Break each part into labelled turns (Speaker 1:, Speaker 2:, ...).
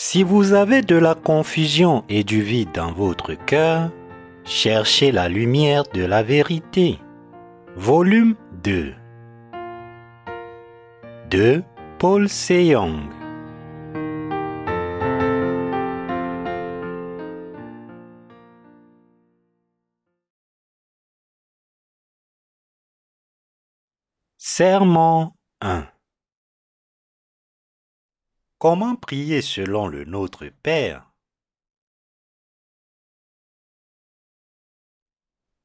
Speaker 1: Si vous avez de la confusion et du vide dans votre cœur, cherchez la lumière de la vérité. Volume 2 de Paul Seyong. Sermon 1 Comment prier selon le Notre Père?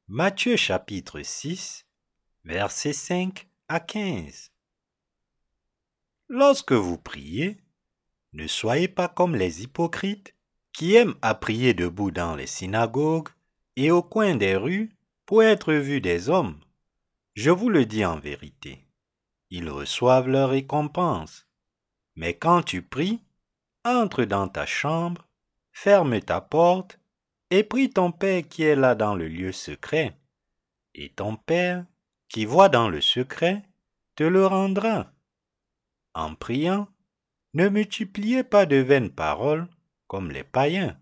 Speaker 1: Matthieu chapitre 6, versets 5 à 15 Lorsque vous priez, ne soyez pas comme les hypocrites qui aiment à prier debout dans les synagogues et au coin des rues pour être vus des hommes. Je vous le dis en vérité, ils reçoivent leur récompense. Mais quand tu pries, entre dans ta chambre, ferme ta porte, et prie ton Père qui est là dans le lieu secret. Et ton Père, qui voit dans le secret, te le rendra. En priant, ne multipliez pas de vaines paroles comme les païens,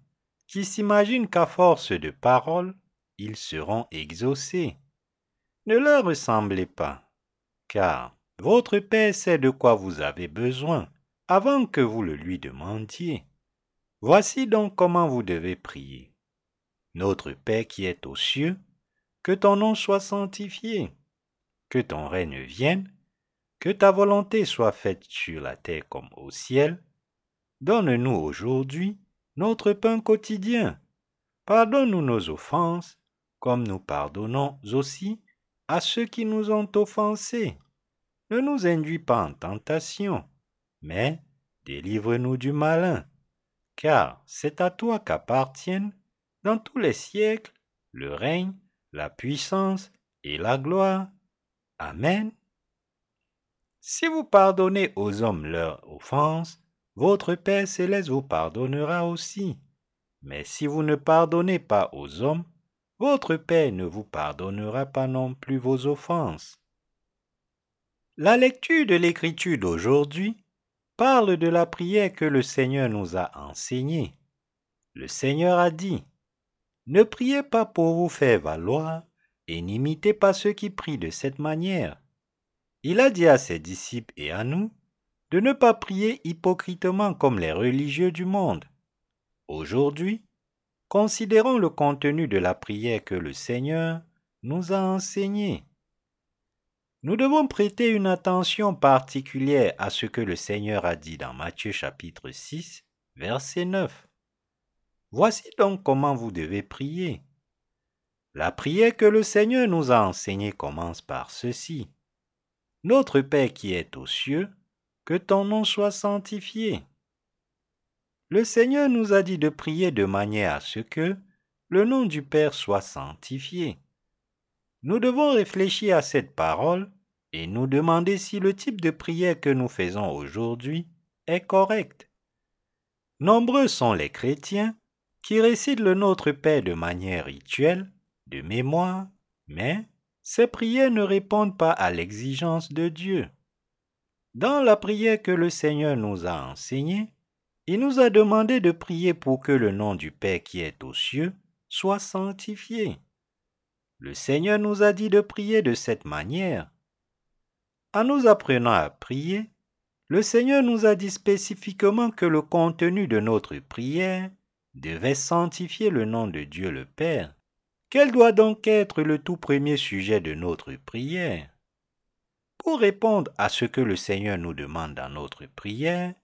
Speaker 1: qui s'imaginent qu'à force de paroles, ils seront exaucés. Ne leur ressemblez pas, car votre Père sait de quoi vous avez besoin avant que vous le lui demandiez. Voici donc comment vous devez prier. Notre Père qui est aux cieux, que ton nom soit sanctifié, que ton règne vienne, que ta volonté soit faite sur la terre comme au ciel. Donne-nous aujourd'hui notre pain quotidien. Pardonne-nous nos offenses, comme nous pardonnons aussi à ceux qui nous ont offensés. Ne nous induis pas en tentation, mais délivre-nous du malin, car c'est à toi qu'appartiennent, dans tous les siècles, le règne, la puissance et la gloire. Amen. Si vous pardonnez aux hommes leurs offenses, votre Père céleste vous pardonnera aussi. Mais si vous ne pardonnez pas aux hommes, votre Père ne vous pardonnera pas non plus vos offenses. La lecture de l'Écriture d'aujourd'hui parle de la prière que le Seigneur nous a enseignée. Le Seigneur a dit, Ne priez pas pour vous faire valoir et n'imitez pas ceux qui prient de cette manière. Il a dit à ses disciples et à nous de ne pas prier hypocritement comme les religieux du monde. Aujourd'hui, considérons le contenu de la prière que le Seigneur nous a enseignée. Nous devons prêter une attention particulière à ce que le Seigneur a dit dans Matthieu chapitre 6, verset 9. Voici donc comment vous devez prier. La prière que le Seigneur nous a enseignée commence par ceci. Notre Père qui est aux cieux, que ton nom soit sanctifié. Le Seigneur nous a dit de prier de manière à ce que le nom du Père soit sanctifié. Nous devons réfléchir à cette parole et nous demander si le type de prière que nous faisons aujourd'hui est correct. Nombreux sont les chrétiens qui récitent le Notre Père de manière rituelle, de mémoire, mais ces prières ne répondent pas à l'exigence de Dieu. Dans la prière que le Seigneur nous a enseignée, il nous a demandé de prier pour que le nom du Père qui est aux cieux soit sanctifié. Le Seigneur nous a dit de prier de cette manière. En nous apprenant à prier, le Seigneur nous a dit spécifiquement que le contenu de notre prière devait sanctifier le nom de Dieu le Père. Quel doit donc être le tout premier sujet de notre prière Pour répondre à ce que le Seigneur nous demande dans notre prière,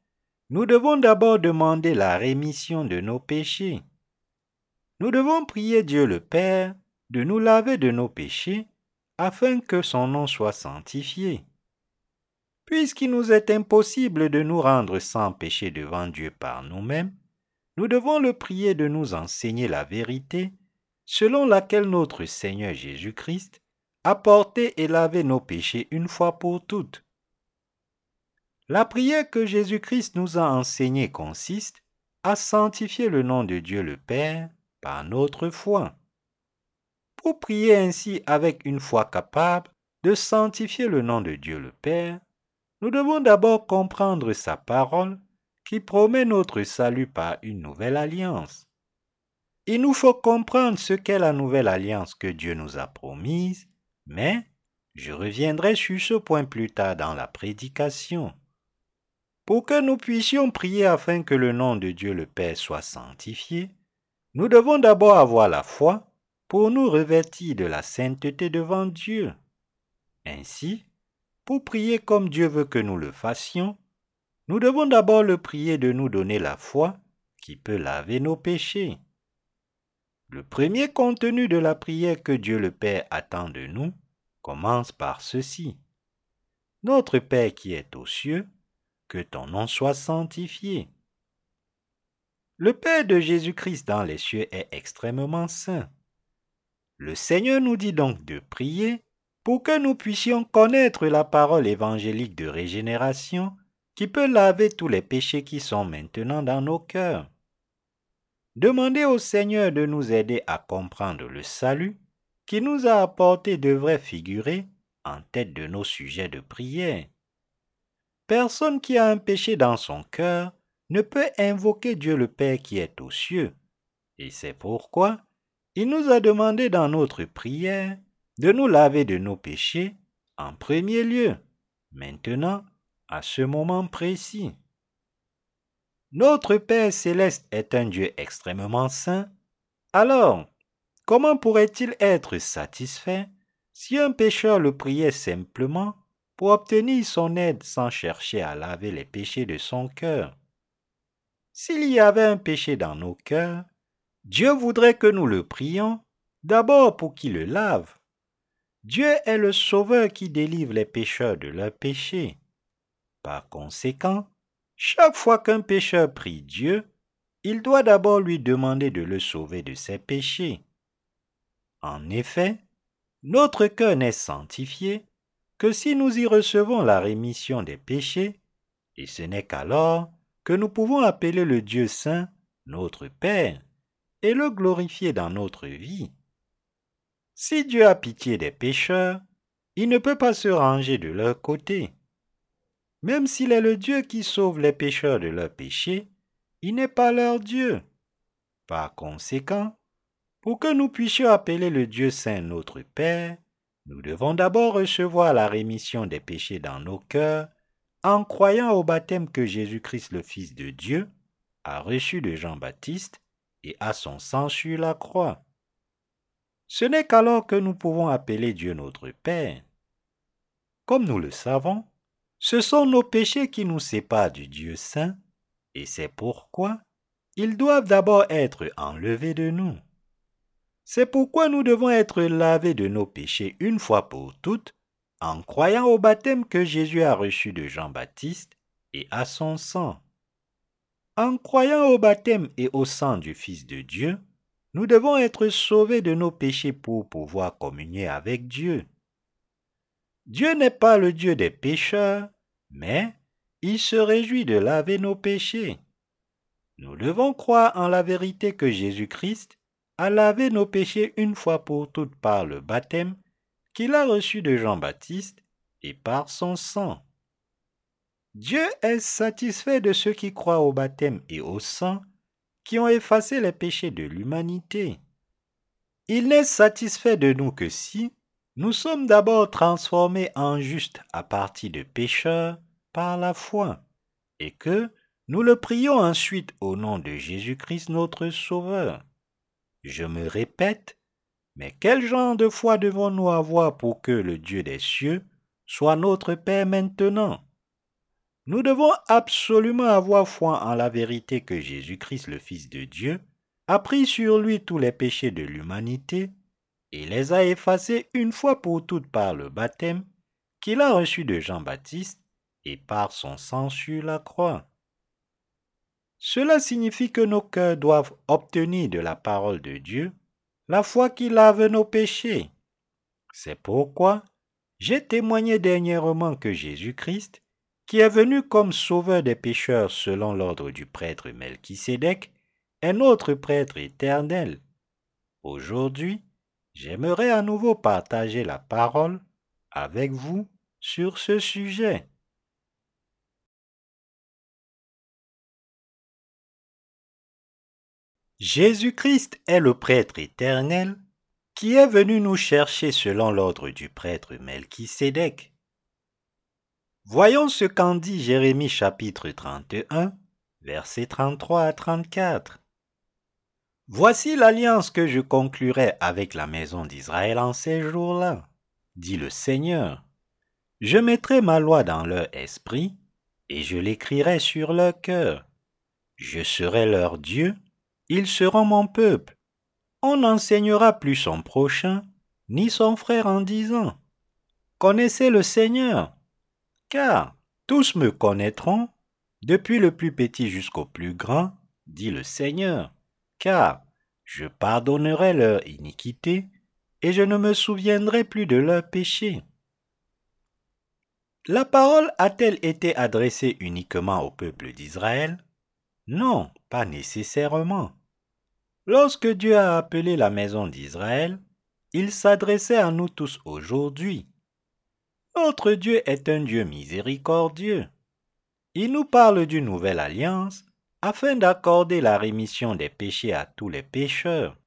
Speaker 1: nous devons d'abord demander la rémission de nos péchés. Nous devons prier Dieu le Père de nous laver de nos péchés afin que son nom soit sanctifié. Puisqu'il nous est impossible de nous rendre sans péché devant Dieu par nous-mêmes, nous devons le prier de nous enseigner la vérité selon laquelle notre Seigneur Jésus-Christ a porté et lavé nos péchés une fois pour toutes. La prière que Jésus-Christ nous a enseignée consiste à sanctifier le nom de Dieu le Père par notre foi. Pour prier ainsi avec une foi capable de sanctifier le nom de Dieu le Père, nous devons d'abord comprendre sa parole, qui promet notre salut par une nouvelle alliance. Il nous faut comprendre ce qu'est la nouvelle alliance que Dieu nous a promise, mais je reviendrai sur ce point plus tard dans la prédication. Pour que nous puissions prier afin que le nom de Dieu le Père soit sanctifié, nous devons d'abord avoir la foi pour nous revêtir de la sainteté devant Dieu. Ainsi, pour prier comme Dieu veut que nous le fassions, nous devons d'abord le prier de nous donner la foi qui peut laver nos péchés. Le premier contenu de la prière que Dieu le Père attend de nous commence par ceci. Notre Père qui est aux cieux, que ton nom soit sanctifié. Le Père de Jésus-Christ dans les cieux est extrêmement saint. Le Seigneur nous dit donc de prier pour que nous puissions connaître la parole évangélique de régénération qui peut laver tous les péchés qui sont maintenant dans nos cœurs. Demandez au Seigneur de nous aider à comprendre le salut qui nous a apporté devrait figurer en tête de nos sujets de prière. Personne qui a un péché dans son cœur ne peut invoquer Dieu le Père qui est aux cieux. Et c'est pourquoi il nous a demandé dans notre prière de nous laver de nos péchés en premier lieu, maintenant, à ce moment précis. Notre Père céleste est un Dieu extrêmement saint. Alors, comment pourrait-il être satisfait si un pécheur le priait simplement pour obtenir son aide sans chercher à laver les péchés de son cœur? S'il y avait un péché dans nos cœurs, Dieu voudrait que nous le prions d'abord pour qu'il le lave. Dieu est le Sauveur qui délivre les pécheurs de leurs péchés. Par conséquent, chaque fois qu'un pécheur prie Dieu, il doit d'abord lui demander de le sauver de ses péchés. En effet, notre cœur n'est sanctifié que si nous y recevons la rémission des péchés, et ce n'est qu'alors que nous pouvons appeler le Dieu saint notre Père et le glorifier dans notre vie. Si Dieu a pitié des pécheurs, il ne peut pas se ranger de leur côté. Même s'il est le Dieu qui sauve les pécheurs de leurs péchés, il n'est pas leur Dieu. Par conséquent, pour que nous puissions appeler le Dieu saint notre Père, nous devons d'abord recevoir la rémission des péchés dans nos cœurs en croyant au baptême que Jésus-Christ le Fils de Dieu a reçu de Jean-Baptiste et à son sang sur la croix. Ce n'est qu'alors que nous pouvons appeler Dieu notre Père. Comme nous le savons, ce sont nos péchés qui nous séparent du Dieu saint, et c'est pourquoi ils doivent d'abord être enlevés de nous. C'est pourquoi nous devons être lavés de nos péchés une fois pour toutes en croyant au baptême que Jésus a reçu de Jean-Baptiste et à son sang. En croyant au baptême et au sang du Fils de Dieu, nous devons être sauvés de nos péchés pour pouvoir communier avec Dieu. Dieu n'est pas le Dieu des pécheurs, mais il se réjouit de laver nos péchés. Nous devons croire en la vérité que Jésus-Christ a lavé nos péchés une fois pour toutes par le baptême qu'il a reçu de Jean-Baptiste et par son sang. Dieu est satisfait de ceux qui croient au baptême et au sang qui ont effacé les péchés de l'humanité. Il n'est satisfait de nous que si nous sommes d'abord transformés en justes à partir de pécheurs par la foi, et que nous le prions ensuite au nom de Jésus-Christ notre Sauveur. Je me répète, mais quel genre de foi devons-nous avoir pour que le Dieu des cieux soit notre Père maintenant? Nous devons absolument avoir foi en la vérité que Jésus-Christ, le Fils de Dieu, a pris sur lui tous les péchés de l'humanité et les a effacés une fois pour toutes par le baptême qu'il a reçu de Jean-Baptiste et par son sang sur la croix. Cela signifie que nos cœurs doivent obtenir de la parole de Dieu la foi qui lave nos péchés. C'est pourquoi j'ai témoigné dernièrement que Jésus-Christ, qui est venu comme sauveur des pécheurs selon l'ordre du prêtre Melchisédek, est notre prêtre éternel. Aujourd'hui, j'aimerais à nouveau partager la parole avec vous sur ce sujet. Jésus-Christ est le prêtre éternel qui est venu nous chercher selon l'ordre du prêtre Melchisédek. Voyons ce qu'en dit Jérémie chapitre 31, versets 33 à 34. Voici l'alliance que je conclurai avec la maison d'Israël en ces jours-là, dit le Seigneur. Je mettrai ma loi dans leur esprit, et je l'écrirai sur leur cœur. Je serai leur Dieu, ils seront mon peuple. On n'enseignera plus son prochain, ni son frère en disant, Connaissez le Seigneur, car tous me connaîtront, depuis le plus petit jusqu'au plus grand, dit le Seigneur, car je pardonnerai leur iniquité, et je ne me souviendrai plus de leurs péchés. La parole a-t-elle été adressée uniquement au peuple d'Israël? Non, pas nécessairement. Lorsque Dieu a appelé la maison d'Israël, il s'adressait à nous tous aujourd'hui. Notre Dieu est un Dieu miséricordieux. Il nous parle d'une nouvelle alliance afin d'accorder la rémission des péchés à tous les pécheurs.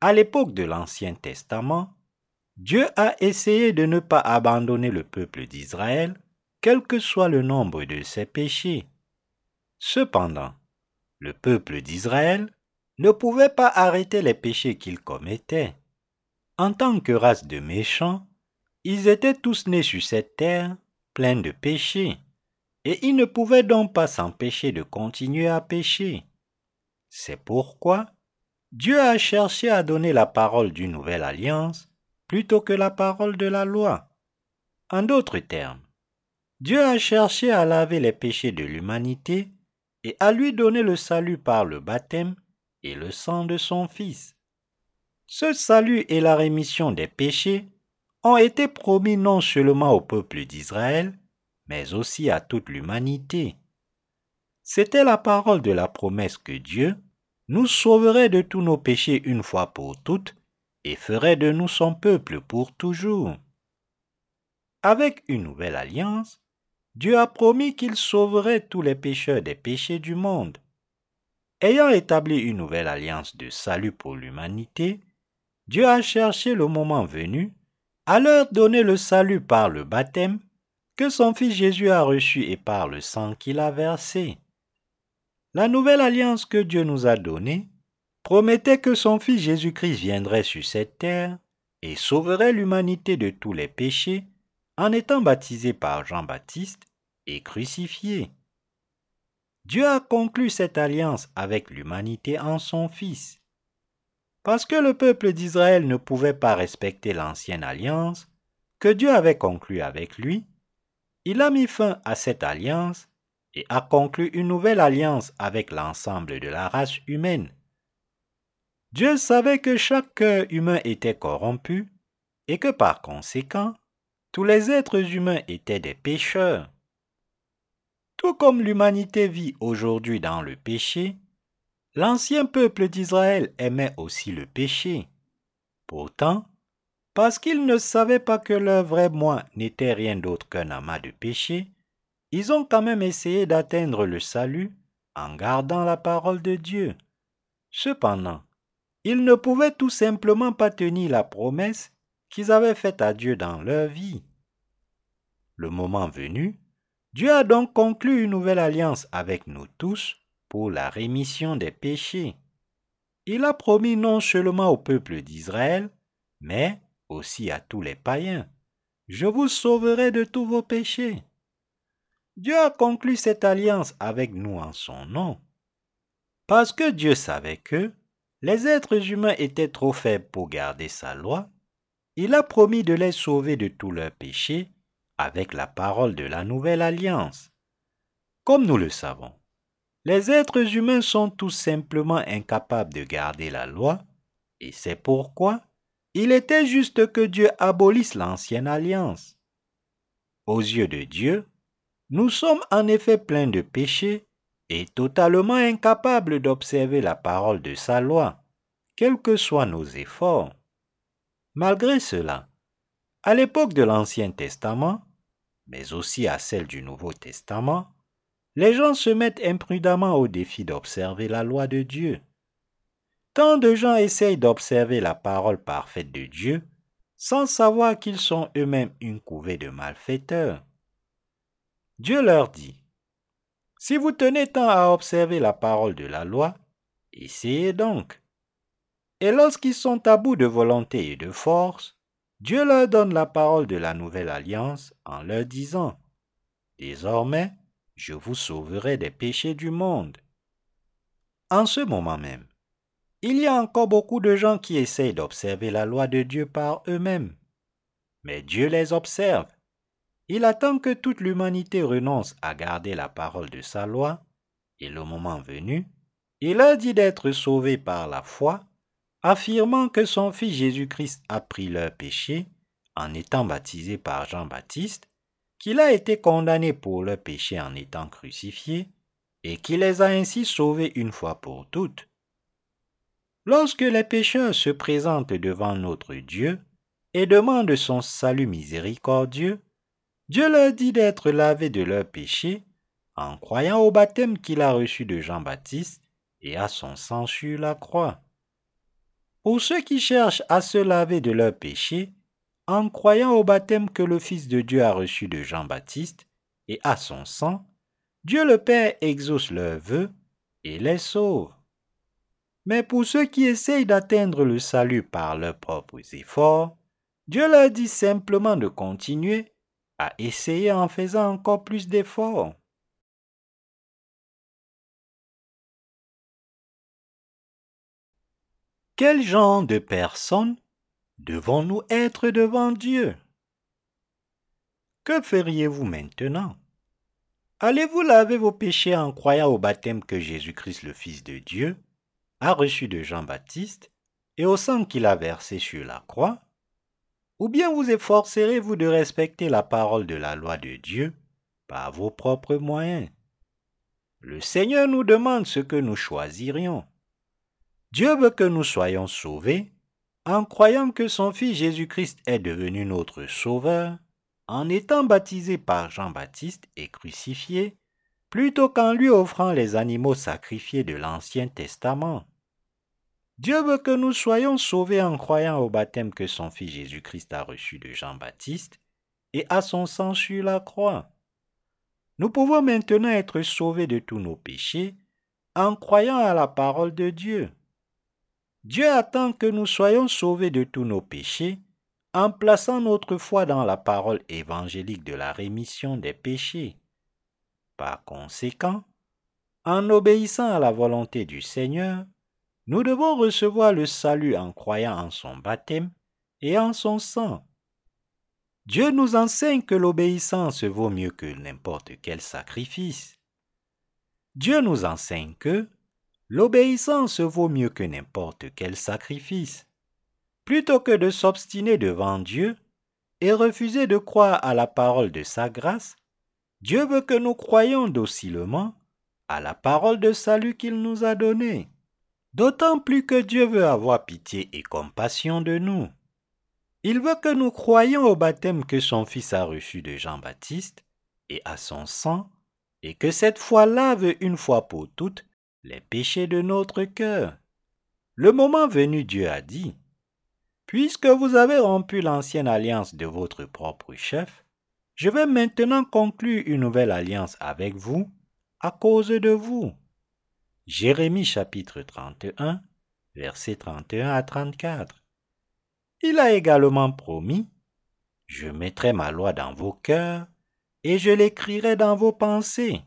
Speaker 1: À l'époque de l'Ancien Testament, Dieu a essayé de ne pas abandonner le peuple d'Israël, quel que soit le nombre de ses péchés. Cependant, le peuple d'Israël ne pouvait pas arrêter les péchés qu'il commettait. En tant que race de méchants, ils étaient tous nés sur cette terre pleins de péchés, et ils ne pouvaient donc pas s'empêcher de continuer à pécher. C'est pourquoi Dieu a cherché à donner la parole d'une nouvelle alliance plutôt que la parole de la loi. En d'autres termes, Dieu a cherché à laver les péchés de l'humanité et à lui donner le salut par le baptême et le sang de son Fils. Ce salut et la rémission des péchés ont été promis non seulement au peuple d'Israël, mais aussi à toute l'humanité. C'était la parole de la promesse que Dieu nous sauverait de tous nos péchés une fois pour toutes et ferait de nous son peuple pour toujours. Avec une nouvelle alliance, Dieu a promis qu'il sauverait tous les pécheurs des péchés du monde. Ayant établi une nouvelle alliance de salut pour l'humanité, Dieu a cherché le moment venu à leur donner le salut par le baptême que son Fils Jésus a reçu et par le sang qu'il a versé. La nouvelle alliance que Dieu nous a donnée promettait que son Fils Jésus-Christ viendrait sur cette terre et sauverait l'humanité de tous les péchés en étant baptisé par Jean-Baptiste et crucifié. Dieu a conclu cette alliance avec l'humanité en son Fils. Parce que le peuple d'Israël ne pouvait pas respecter l'ancienne alliance que Dieu avait conclue avec lui, il a mis fin à cette alliance et a conclu une nouvelle alliance avec l'ensemble de la race humaine. Dieu savait que chaque cœur humain était corrompu et que par conséquent, tous les êtres humains étaient des pécheurs. Tout comme l'humanité vit aujourd'hui dans le péché, l'ancien peuple d'Israël aimait aussi le péché. Pourtant, parce qu'ils ne savaient pas que leur vrai moi n'était rien d'autre qu'un amas de péché, ils ont quand même essayé d'atteindre le salut en gardant la parole de Dieu. Cependant, ils ne pouvaient tout simplement pas tenir la promesse qu'ils avaient faite à Dieu dans leur vie. Le moment venu, Dieu a donc conclu une nouvelle alliance avec nous tous la rémission des péchés. Il a promis non seulement au peuple d'Israël, mais aussi à tous les païens, Je vous sauverai de tous vos péchés. Dieu a conclu cette alliance avec nous en son nom, parce que Dieu savait que, les êtres humains étaient trop faibles pour garder sa loi, il a promis de les sauver de tous leurs péchés avec la parole de la nouvelle alliance. Comme nous le savons, les êtres humains sont tout simplement incapables de garder la loi, et c'est pourquoi il était juste que Dieu abolisse l'ancienne alliance. Aux yeux de Dieu, nous sommes en effet pleins de péchés et totalement incapable d'observer la parole de sa loi, quels que soient nos efforts. Malgré cela, à l'époque de l'Ancien Testament, mais aussi à celle du Nouveau Testament, les gens se mettent imprudemment au défi d'observer la loi de Dieu. Tant de gens essayent d'observer la parole parfaite de Dieu sans savoir qu'ils sont eux-mêmes une couvée de malfaiteurs. Dieu leur dit, Si vous tenez tant à observer la parole de la loi, essayez donc. Et lorsqu'ils sont à bout de volonté et de force, Dieu leur donne la parole de la nouvelle alliance en leur disant, Désormais, je vous sauverai des péchés du monde. En ce moment même, il y a encore beaucoup de gens qui essayent d'observer la loi de Dieu par eux-mêmes. Mais Dieu les observe. Il attend que toute l'humanité renonce à garder la parole de sa loi, et le moment venu, il leur dit d'être sauvés par la foi, affirmant que son Fils Jésus-Christ a pris leurs péchés en étant baptisé par Jean-Baptiste, qu'il a été condamné pour leurs péchés en étant crucifié, et qu'il les a ainsi sauvés une fois pour toutes. Lorsque les pécheurs se présentent devant notre Dieu et demandent son salut miséricordieux, Dieu leur dit d'être lavés de leurs péchés en croyant au baptême qu'il a reçu de Jean-Baptiste et à son sang sur la croix. Pour ceux qui cherchent à se laver de leurs péchés, en croyant au baptême que le Fils de Dieu a reçu de Jean-Baptiste et à son sang, Dieu le Père exauce leurs vœux et les sauve. Mais pour ceux qui essayent d'atteindre le salut par leurs propres efforts, Dieu leur dit simplement de continuer à essayer en faisant encore plus d'efforts. Quel genre de personnes devons-nous être devant Dieu? Que feriez-vous maintenant? Allez-vous laver vos péchés en croyant au baptême que Jésus-Christ le Fils de Dieu a reçu de Jean-Baptiste et au sang qu'il a versé sur la croix, ou bien vous efforcerez-vous de respecter la parole de la loi de Dieu par vos propres moyens? Le Seigneur nous demande ce que nous choisirions. Dieu veut que nous soyons sauvés en croyant que son Fils Jésus-Christ est devenu notre Sauveur, en étant baptisé par Jean-Baptiste et crucifié, plutôt qu'en lui offrant les animaux sacrifiés de l'Ancien Testament. Dieu veut que nous soyons sauvés en croyant au baptême que son Fils Jésus-Christ a reçu de Jean-Baptiste et à son sang sur la croix. Nous pouvons maintenant être sauvés de tous nos péchés en croyant à la parole de Dieu. Dieu attend que nous soyons sauvés de tous nos péchés en plaçant notre foi dans la parole évangélique de la rémission des péchés. Par conséquent, en obéissant à la volonté du Seigneur, nous devons recevoir le salut en croyant en son baptême et en son sang. Dieu nous enseigne que l'obéissance vaut mieux que n'importe quel sacrifice. Dieu nous enseigne que l'obéissance vaut mieux que n'importe quel sacrifice. Plutôt que de s'obstiner devant Dieu et refuser de croire à la parole de sa grâce, Dieu veut que nous croyions docilement à la parole de salut qu'il nous a donnée. D'autant plus que Dieu veut avoir pitié et compassion de nous. Il veut que nous croyions au baptême que son Fils a reçu de Jean-Baptiste et à son sang, et que cette foi lave une fois pour toutes les péchés de notre cœur. Le moment venu, Dieu a dit, Puisque vous avez rompu l'ancienne alliance de votre propre chef, je vais maintenant conclure une nouvelle alliance avec vous à cause de vous. Jérémie chapitre 31, versets 31 à 34. Il a également promis, Je mettrai ma loi dans vos cœurs et je l'écrirai dans vos pensées.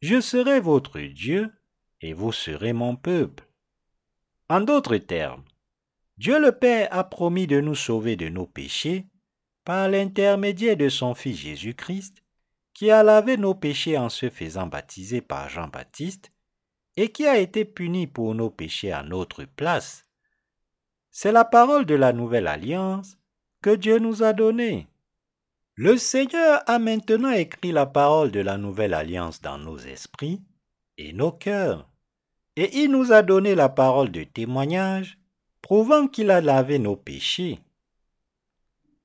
Speaker 1: Je serai votre Dieu et vous serez mon peuple. En d'autres termes, Dieu le Père a promis de nous sauver de nos péchés par l'intermédiaire de son Fils Jésus-Christ, qui a lavé nos péchés en se faisant baptiser par Jean-Baptiste, et qui a été puni pour nos péchés à notre place. C'est la parole de la nouvelle alliance que Dieu nous a donnée. Le Seigneur a maintenant écrit la parole de la nouvelle alliance dans nos esprits et nos cœurs, et il nous a donné la parole de témoignage, prouvant qu'il a lavé nos péchés.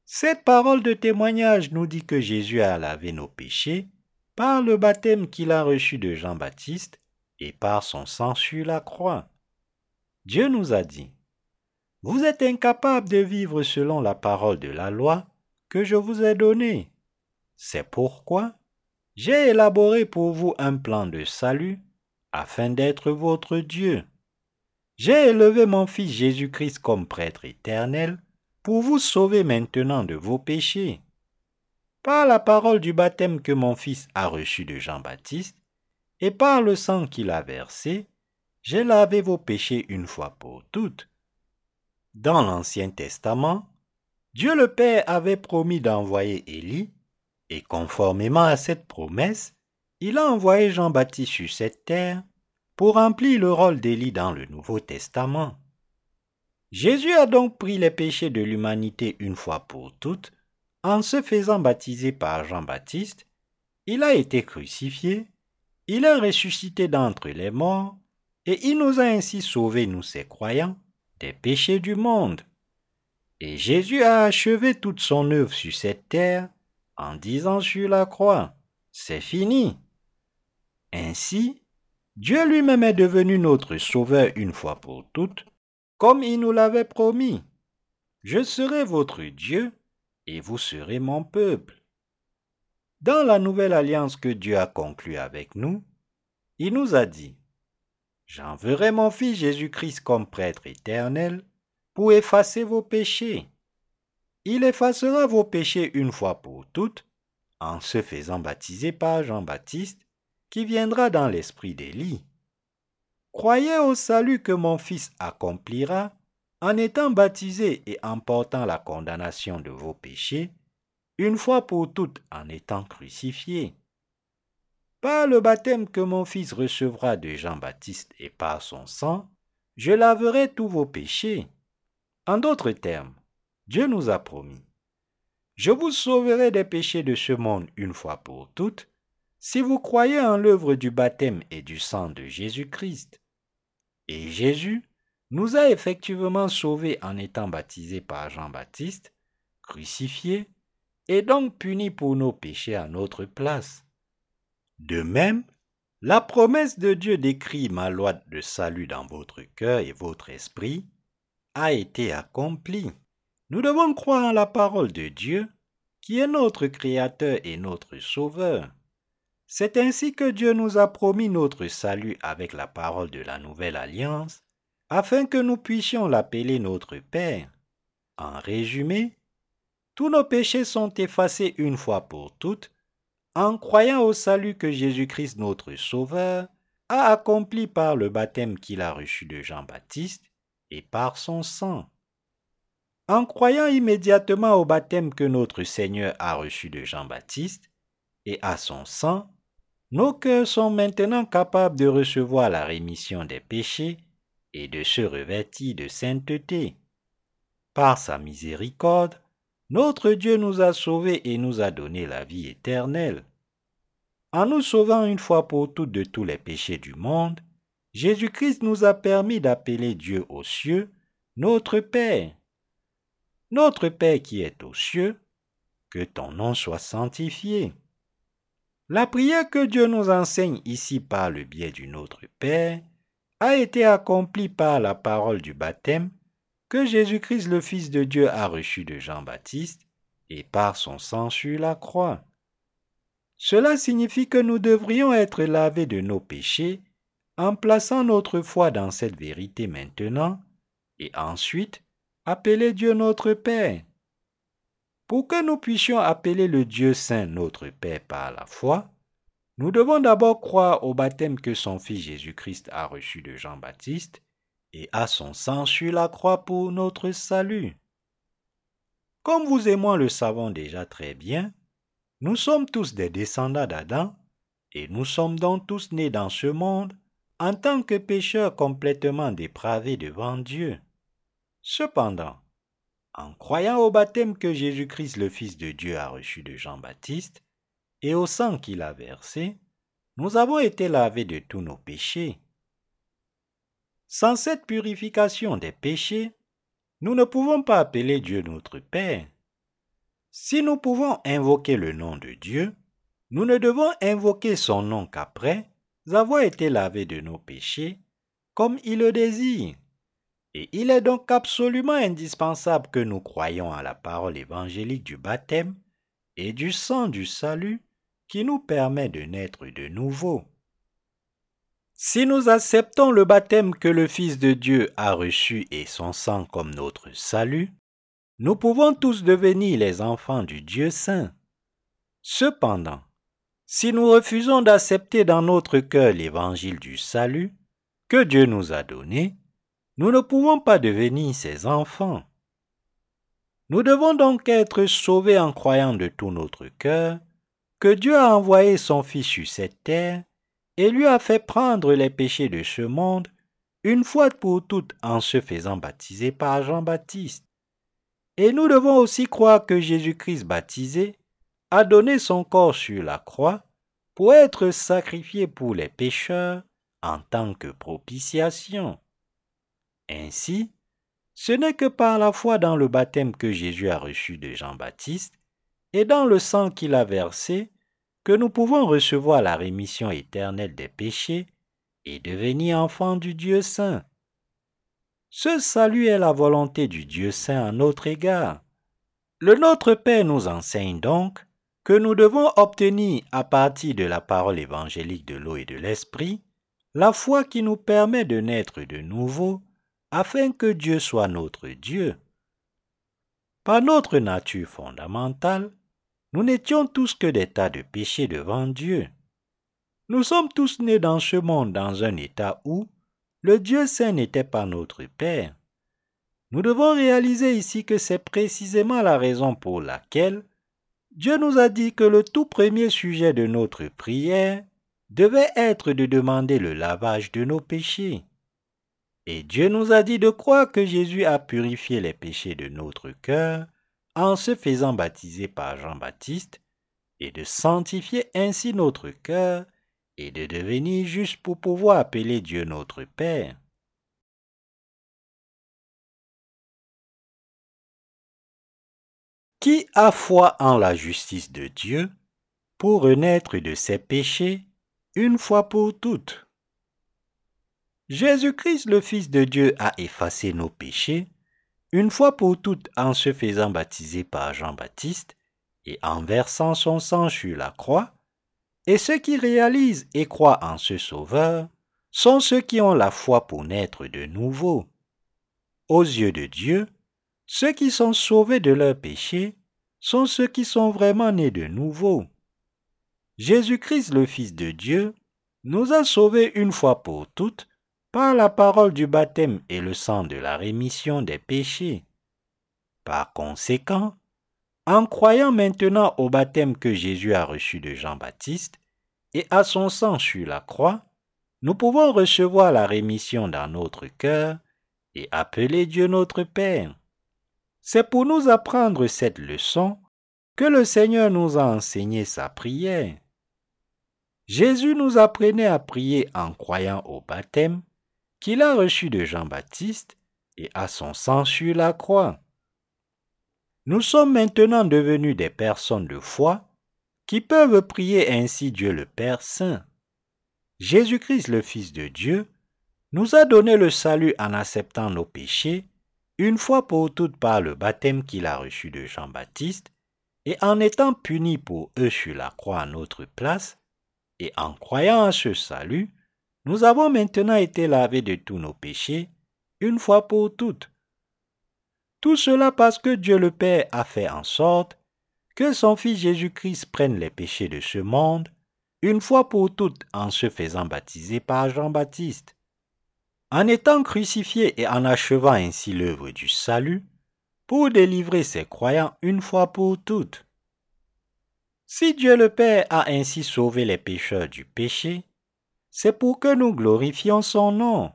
Speaker 1: Cette parole de témoignage nous dit que Jésus a lavé nos péchés par le baptême qu'il a reçu de Jean-Baptiste et par son sang sur la croix. Dieu nous a dit, Vous êtes incapables de vivre selon la parole de la loi que je vous ai donnée. C'est pourquoi j'ai élaboré pour vous un plan de salut afin d'être votre Dieu. J'ai élevé mon Fils Jésus-Christ comme prêtre éternel pour vous sauver maintenant de vos péchés. Par la parole du baptême que mon Fils a reçu de Jean-Baptiste, et par le sang qu'il a versé, j'ai lavé vos péchés une fois pour toutes. Dans l'Ancien Testament, Dieu le Père avait promis d'envoyer Élie, et conformément à cette promesse, il a envoyé Jean-Baptiste sur cette terre pour remplir le rôle d'Élie dans le Nouveau Testament. Jésus a donc pris les péchés de l'humanité une fois pour toutes en se faisant baptiser par Jean-Baptiste. Il a été crucifié, il est ressuscité d'entre les morts, et il nous a ainsi sauvés, nous ses croyants, des péchés du monde. Et Jésus a achevé toute son œuvre sur cette terre en disant sur la croix, c'est fini. Ainsi, Dieu lui-même est devenu notre Sauveur une fois pour toutes, comme il nous l'avait promis. Je serai votre Dieu et vous serez mon peuple. Dans la nouvelle alliance que Dieu a conclue avec nous, il nous a dit, J'enverrai mon Fils Jésus-Christ comme prêtre éternel pour effacer vos péchés. Il effacera vos péchés une fois pour toutes en se faisant baptiser par Jean-Baptiste qui viendra dans l'esprit d'Élie. Croyez au salut que mon Fils accomplira en étant baptisé et en portant la condamnation de vos péchés, une fois pour toutes en étant crucifié. Par le baptême que mon Fils recevra de Jean-Baptiste et par son sang, je laverai tous vos péchés. En d'autres termes, Dieu nous a promis, Je vous sauverai des péchés de ce monde une fois pour toutes, si vous croyez en l'œuvre du baptême et du sang de Jésus-Christ. Et Jésus nous a effectivement sauvés en étant baptisé par Jean-Baptiste, crucifié, et donc puni pour nos péchés à notre place. De même, la promesse de Dieu d'écrire ma loi de salut dans votre cœur et votre esprit a été accomplie. Nous devons croire en la parole de Dieu, qui est notre Créateur et notre Sauveur. C'est ainsi que Dieu nous a promis notre salut avec la parole de la nouvelle alliance, afin que nous puissions l'appeler notre Père. En résumé, tous nos péchés sont effacés une fois pour toutes en croyant au salut que Jésus-Christ notre Sauveur a accompli par le baptême qu'il a reçu de Jean-Baptiste et par son sang. En croyant immédiatement au baptême que notre Seigneur a reçu de Jean-Baptiste et à son sang, nos cœurs sont maintenant capables de recevoir la rémission des péchés et de se revêtir de sainteté. Par sa miséricorde, notre Dieu nous a sauvés et nous a donné la vie éternelle. En nous sauvant une fois pour toutes de tous les péchés du monde, Jésus-Christ nous a permis d'appeler Dieu aux cieux notre Père. Notre Père qui est aux cieux, que ton nom soit sanctifié. La prière que Dieu nous enseigne ici par le biais du Notre Père a été accomplie par la parole du baptême que Jésus-Christ le Fils de Dieu a reçu de Jean-Baptiste et par son sang sur la croix. Cela signifie que nous devrions être lavés de nos péchés en plaçant notre foi dans cette vérité maintenant et ensuite appeler Dieu notre Père. Pour que nous puissions appeler le Dieu Saint notre Père par la foi, nous devons d'abord croire au baptême que son Fils Jésus-Christ a reçu de Jean-Baptiste et à son sang sur la croix pour notre salut. Comme vous et moi le savons déjà très bien, nous sommes tous des descendants d'Adam et nous sommes donc tous nés dans ce monde en tant que pécheurs complètement dépravés devant Dieu. Cependant, en croyant au baptême que Jésus-Christ le Fils de Dieu a reçu de Jean-Baptiste, et au sang qu'il a versé, nous avons été lavés de tous nos péchés. Sans cette purification des péchés, nous ne pouvons pas appeler Dieu notre Père. Si nous pouvons invoquer le nom de Dieu, nous ne devons invoquer son nom qu'après avoir été lavés de nos péchés, comme il le désire. Et il est donc absolument indispensable que nous croyions à la parole évangélique du baptême et du sang du salut qui nous permet de naître de nouveau. Si nous acceptons le baptême que le Fils de Dieu a reçu et son sang comme notre salut, nous pouvons tous devenir les enfants du Dieu saint. Cependant, si nous refusons d'accepter dans notre cœur l'évangile du salut que Dieu nous a donné, nous ne pouvons pas devenir ses enfants. Nous devons donc être sauvés en croyant de tout notre cœur que Dieu a envoyé son Fils sur cette terre et lui a fait prendre les péchés de ce monde une fois pour toutes en se faisant baptiser par Jean-Baptiste. Et nous devons aussi croire que Jésus-Christ baptisé a donné son corps sur la croix pour être sacrifié pour les pécheurs en tant que propitiation. Ainsi, ce n'est que par la foi dans le baptême que Jésus a reçu de Jean-Baptiste et dans le sang qu'il a versé que nous pouvons recevoir la rémission éternelle des péchés et devenir enfants du Dieu saint. Ce salut est la volonté du Dieu saint à notre égard. Le Notre Père nous enseigne donc que nous devons obtenir à partir de la parole évangélique de l'eau et de l'esprit la foi qui nous permet de naître de nouveau afin que Dieu soit notre Dieu. Par notre nature fondamentale, nous n'étions tous que des tas de péchés devant Dieu. Nous sommes tous nés dans ce monde dans un état où le Dieu saint n'était pas notre Père. Nous devons réaliser ici que c'est précisément la raison pour laquelle Dieu nous a dit que le tout premier sujet de notre prière devait être de demander le lavage de nos péchés. Et Dieu nous a dit de croire que Jésus a purifié les péchés de notre cœur en se faisant baptiser par Jean-Baptiste, et de sanctifier ainsi notre cœur et de devenir juste pour pouvoir appeler Dieu notre Père. Qui a foi en la justice de Dieu pour renaître de ses péchés une fois pour toutes? Jésus-Christ le Fils de Dieu a effacé nos péchés une fois pour toutes en se faisant baptiser par Jean-Baptiste et en versant son sang sur la croix, et ceux qui réalisent et croient en ce Sauveur sont ceux qui ont la foi pour naître de nouveau. Aux yeux de Dieu, ceux qui sont sauvés de leurs péchés sont ceux qui sont vraiment nés de nouveau. Jésus-Christ le Fils de Dieu nous a sauvés une fois pour toutes par la parole du baptême et le sang de la rémission des péchés. Par conséquent, en croyant maintenant au baptême que Jésus a reçu de Jean-Baptiste et à son sang sur la croix, nous pouvons recevoir la rémission dans notre cœur et appeler Dieu notre Père. C'est pour nous apprendre cette leçon que le Seigneur nous a enseigné sa prière. Jésus nous apprenait à prier en croyant au baptême qu'il a reçu de Jean-Baptiste et à son sang sur la croix. Nous sommes maintenant devenus des personnes de foi qui peuvent prier ainsi Dieu le Père Saint. Jésus-Christ le Fils de Dieu nous a donné le salut en acceptant nos péchés une fois pour toutes par le baptême qu'il a reçu de Jean-Baptiste et en étant puni pour eux sur la croix à notre place, et en croyant à ce salut, nous avons maintenant été lavés de tous nos péchés, une fois pour toutes. Tout cela parce que Dieu le Père a fait en sorte que son Fils Jésus-Christ prenne les péchés de ce monde, une fois pour toutes en se faisant baptiser par Jean-Baptiste. En étant crucifié et en achevant ainsi l'œuvre du salut, pour délivrer ses croyants une fois pour toutes. Si Dieu le Père a ainsi sauvé les pécheurs du péché, c'est pour que nous glorifions son nom.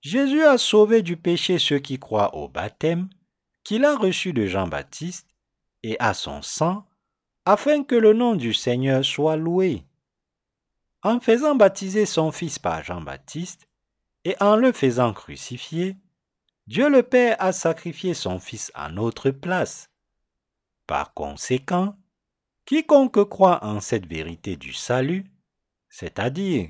Speaker 1: Jésus a sauvé du péché ceux qui croient au baptême qu'il a reçu de Jean-Baptiste et à son sang, afin que le nom du Seigneur soit loué. En faisant baptiser son Fils par Jean-Baptiste et en le faisant crucifier, Dieu le Père a sacrifié son Fils à notre place. Par conséquent, quiconque croit en cette vérité du salut, c'est-à-dire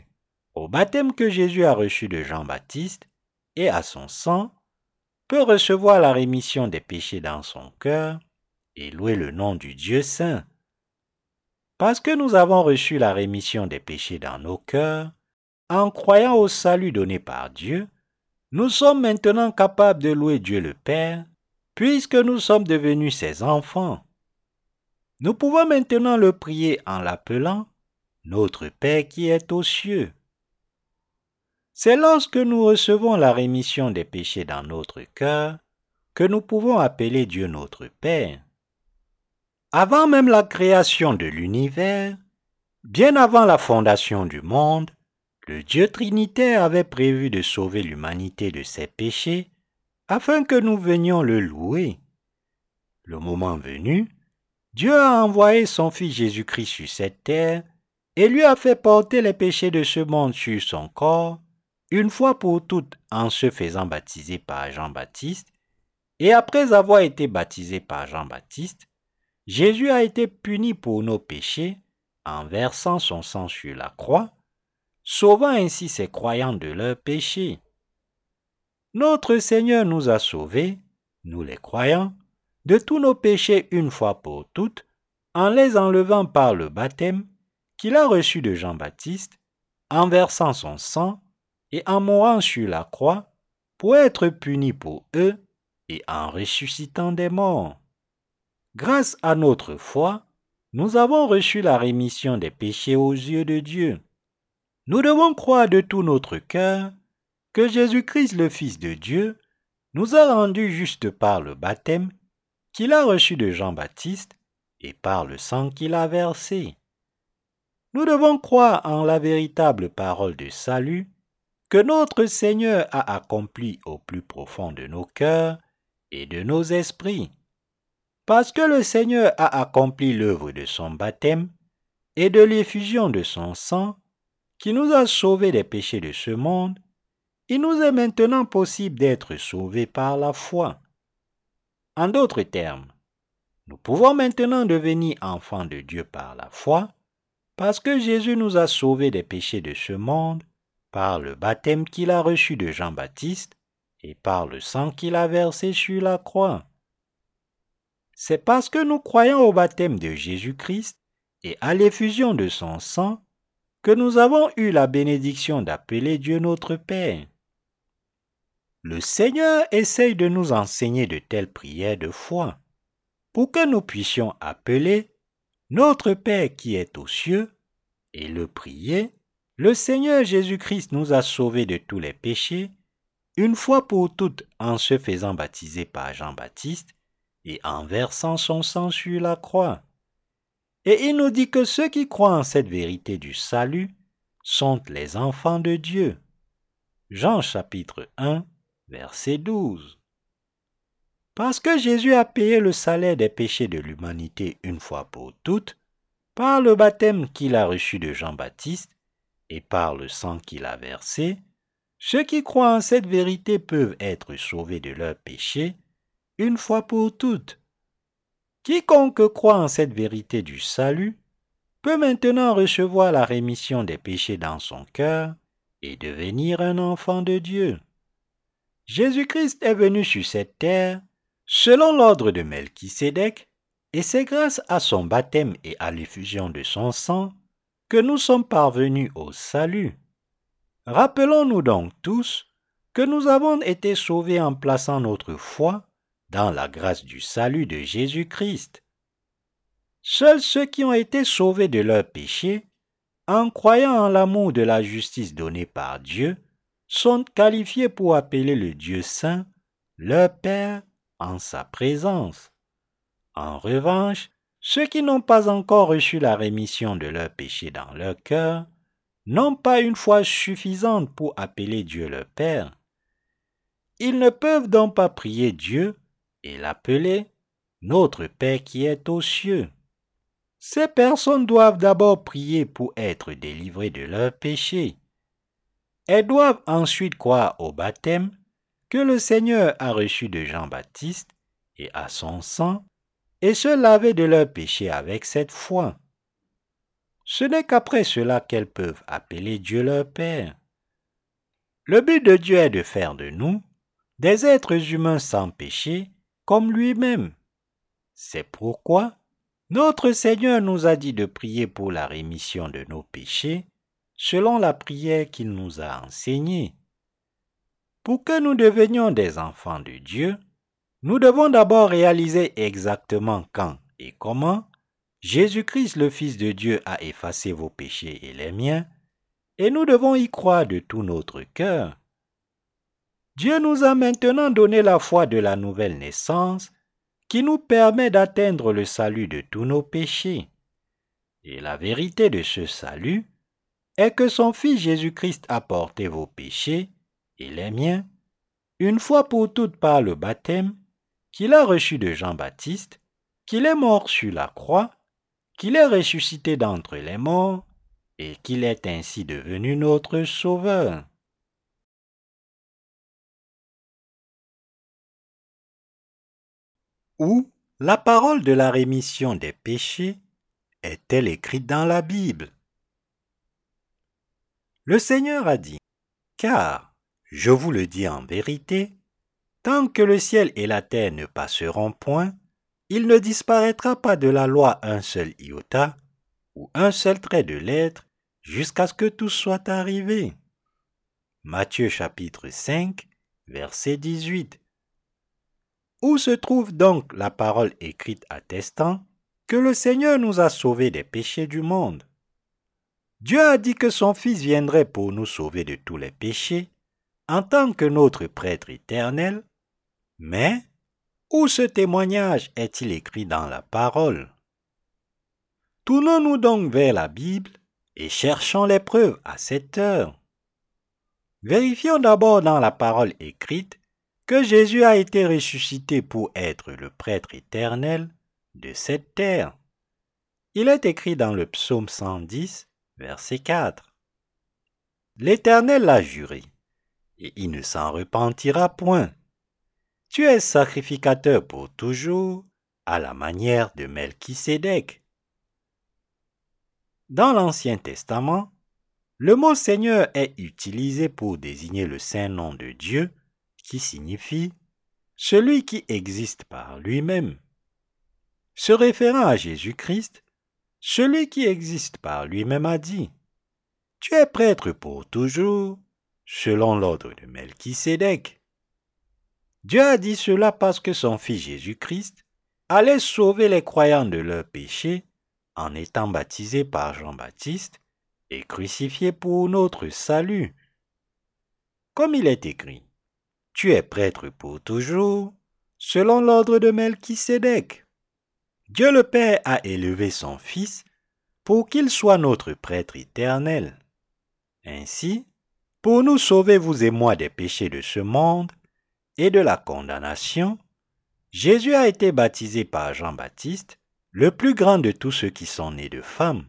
Speaker 1: au baptême que Jésus a reçu de Jean-Baptiste et à son sang, peut recevoir la rémission des péchés dans son cœur et louer le nom du Dieu saint. Parce que nous avons reçu la rémission des péchés dans nos cœurs, en croyant au salut donné par Dieu, nous sommes maintenant capables de louer Dieu le Père, puisque nous sommes devenus ses enfants. Nous pouvons maintenant le prier en l'appelant Notre Père qui est aux cieux. C'est lorsque nous recevons la rémission des péchés dans notre cœur que nous pouvons appeler Dieu notre Père. Avant même la création de l'univers, bien avant la fondation du monde, le Dieu Trinitaire avait prévu de sauver l'humanité de ses péchés afin que nous venions le louer. Le moment venu, Dieu a envoyé son Fils Jésus-Christ sur cette terre et lui a fait porter les péchés de ce monde sur son corps, une fois pour toutes en se faisant baptiser par Jean-Baptiste, et après avoir été baptisé par Jean-Baptiste, Jésus a été puni pour nos péchés en versant son sang sur la croix, sauvant ainsi ses croyants de leurs péchés. Notre Seigneur nous a sauvés, nous les croyants, de tous nos péchés une fois pour toutes, en les enlevant par le baptême qu'il a reçu de Jean-Baptiste, en versant son sang et en mourant sur la croix pour être puni pour eux et en ressuscitant des morts. Grâce à notre foi, nous avons reçu la rémission des péchés aux yeux de Dieu. Nous devons croire de tout notre cœur que Jésus-Christ, le Fils de Dieu, nous a rendus justes par le baptême qu'il a reçu de Jean-Baptiste et par le sang qu'il a versé. Nous devons croire en la véritable parole de salut que notre Seigneur a accompli au plus profond de nos cœurs et de nos esprits. Parce que le Seigneur a accompli l'œuvre de son baptême et de l'effusion de son sang, qui nous a sauvés des péchés de ce monde, il nous est maintenant possible d'être sauvés par la foi. En d'autres termes, nous pouvons maintenant devenir enfants de Dieu par la foi, parce que Jésus nous a sauvés des péchés de ce monde par le baptême qu'il a reçu de Jean-Baptiste et par le sang qu'il a versé sur la croix. C'est parce que nous croyons au baptême de Jésus-Christ et à l'effusion de son sang que nous avons eu la bénédiction d'appeler Dieu notre Père. Le Seigneur essaye de nous enseigner de telles prières de foi pour que nous puissions appeler notre Père qui est aux cieux et le prier. Le Seigneur Jésus-Christ nous a sauvés de tous les péchés une fois pour toutes en se faisant baptiser par Jean-Baptiste et en versant son sang sur la croix. Et il nous dit que ceux qui croient en cette vérité du salut sont les enfants de Dieu. Jean chapitre 1, verset 12. Parce que Jésus a payé le salaire des péchés de l'humanité une fois pour toutes, par le baptême qu'il a reçu de Jean-Baptiste et par le sang qu'il a versé, ceux qui croient en cette vérité peuvent être sauvés de leurs péchés une fois pour toutes. Quiconque croit en cette vérité du salut peut maintenant recevoir la rémission des péchés dans son cœur et devenir un enfant de Dieu. Jésus-Christ est venu sur cette terre selon l'ordre de Melchisédek, et c'est grâce à son baptême et à l'effusion de son sang que nous sommes parvenus au salut. Rappelons-nous donc tous que nous avons été sauvés en plaçant notre foi dans la grâce du salut de Jésus-Christ. Seuls ceux qui ont été sauvés de leurs péchés, en croyant en l'amour de la justice donnée par Dieu, sont qualifiés pour appeler le Dieu saint leur Père en sa présence. En revanche, ceux qui n'ont pas encore reçu la rémission de leurs péchés dans leur cœur n'ont pas une foi suffisante pour appeler Dieu leur Père. Ils ne peuvent donc pas prier Dieu et l'appeler notre Père qui est aux cieux. Ces personnes doivent d'abord prier pour être délivrées de leurs péchés. Elles doivent ensuite croire au baptême que le Seigneur a reçu de Jean-Baptiste et à son sang, et se laver de leurs péchés avec cette foi. Ce n'est qu'après cela qu'elles peuvent appeler Dieu leur Père. Le but de Dieu est de faire de nous des êtres humains sans péché comme lui-même. C'est pourquoi notre Seigneur nous a dit de prier pour la rémission de nos péchés selon la prière qu'il nous a enseignée. Pour que nous devenions des enfants de Dieu, nous devons d'abord réaliser exactement quand et comment Jésus-Christ le Fils de Dieu a effacé vos péchés et les miens, et nous devons y croire de tout notre cœur. Dieu nous a maintenant donné la foi de la nouvelle naissance qui nous permet d'atteindre le salut de tous nos péchés. Et la vérité de ce salut est que son Fils Jésus-Christ a porté vos péchés et les miens, une fois pour toutes par le baptême, qu'il a reçu de Jean-Baptiste, qu'il est mort sur la croix, qu'il est ressuscité d'entre les morts, et qu'il est ainsi devenu notre Sauveur. Où la parole de la rémission des péchés est-elle écrite dans la Bible? Le Seigneur a dit, Car, je vous le dis en vérité, Tant que le ciel et la terre ne passeront point, il ne disparaîtra pas de la loi un seul iota ou un seul trait de lettre jusqu'à ce que tout soit arrivé. Matthieu chapitre 5, verset 18. Où se trouve donc la parole écrite attestant que le Seigneur nous a sauvés des péchés du monde? Dieu a dit que son Fils viendrait pour nous sauver de tous les péchés en tant que notre prêtre éternel mais où ce témoignage est-il écrit dans la parole? Tournons-nous donc vers la Bible et cherchons les preuves à cette heure. Vérifions d'abord dans la parole écrite que Jésus a été ressuscité pour être le prêtre éternel de cette terre. Il est écrit dans le psaume 110, verset 4. L'Éternel l'a juré, et il ne s'en repentira point. Tu es sacrificateur pour toujours, à la manière de Melchisédek. Dans l'Ancien Testament, le mot Seigneur est utilisé pour désigner le saint nom de Dieu, qui signifie celui qui existe par lui-même. Se référant à Jésus-Christ, celui qui existe par lui-même a dit Tu es prêtre pour toujours, selon l'ordre de Melchisédek. Dieu a dit cela parce que son Fils Jésus-Christ allait sauver les croyants de leurs péchés en étant baptisé par Jean-Baptiste et crucifié pour notre salut. Comme il est écrit, Tu es prêtre pour toujours, selon l'ordre de Melchisédek. Dieu le Père a élevé son Fils pour qu'il soit notre prêtre éternel. Ainsi, pour nous sauver, vous et moi, des péchés de ce monde, et de la condamnation, Jésus a été baptisé par Jean-Baptiste, le plus grand de tous ceux qui sont nés de femmes.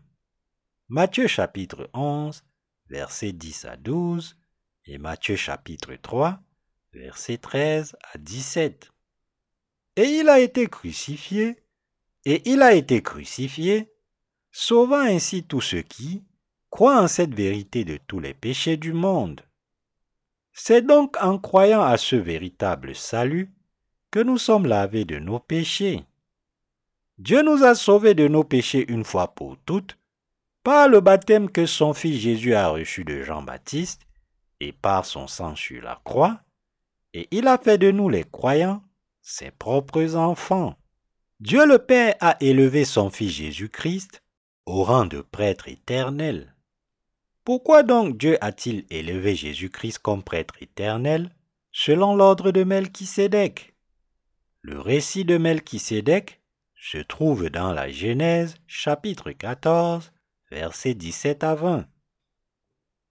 Speaker 1: Matthieu chapitre 11, versets 10 à 12, et Matthieu chapitre 3, versets 13 à 17. Et il a été crucifié, et il a été crucifié, sauvant ainsi tous ceux qui croient en cette vérité de tous les péchés du monde. C'est donc en croyant à ce véritable salut que nous sommes lavés de nos péchés. Dieu nous a sauvés de nos péchés une fois pour toutes par le baptême que son Fils Jésus a reçu de Jean-Baptiste et par son sang sur la croix, et il a fait de nous les croyants ses propres enfants. Dieu le Père a élevé son Fils Jésus-Christ au rang de prêtre éternel. Pourquoi donc Dieu a-t-il élevé Jésus-Christ comme prêtre éternel selon l'ordre de Melchisédek? Le récit de Melchisédek se trouve dans la Genèse chapitre 14 versets 17 à 20.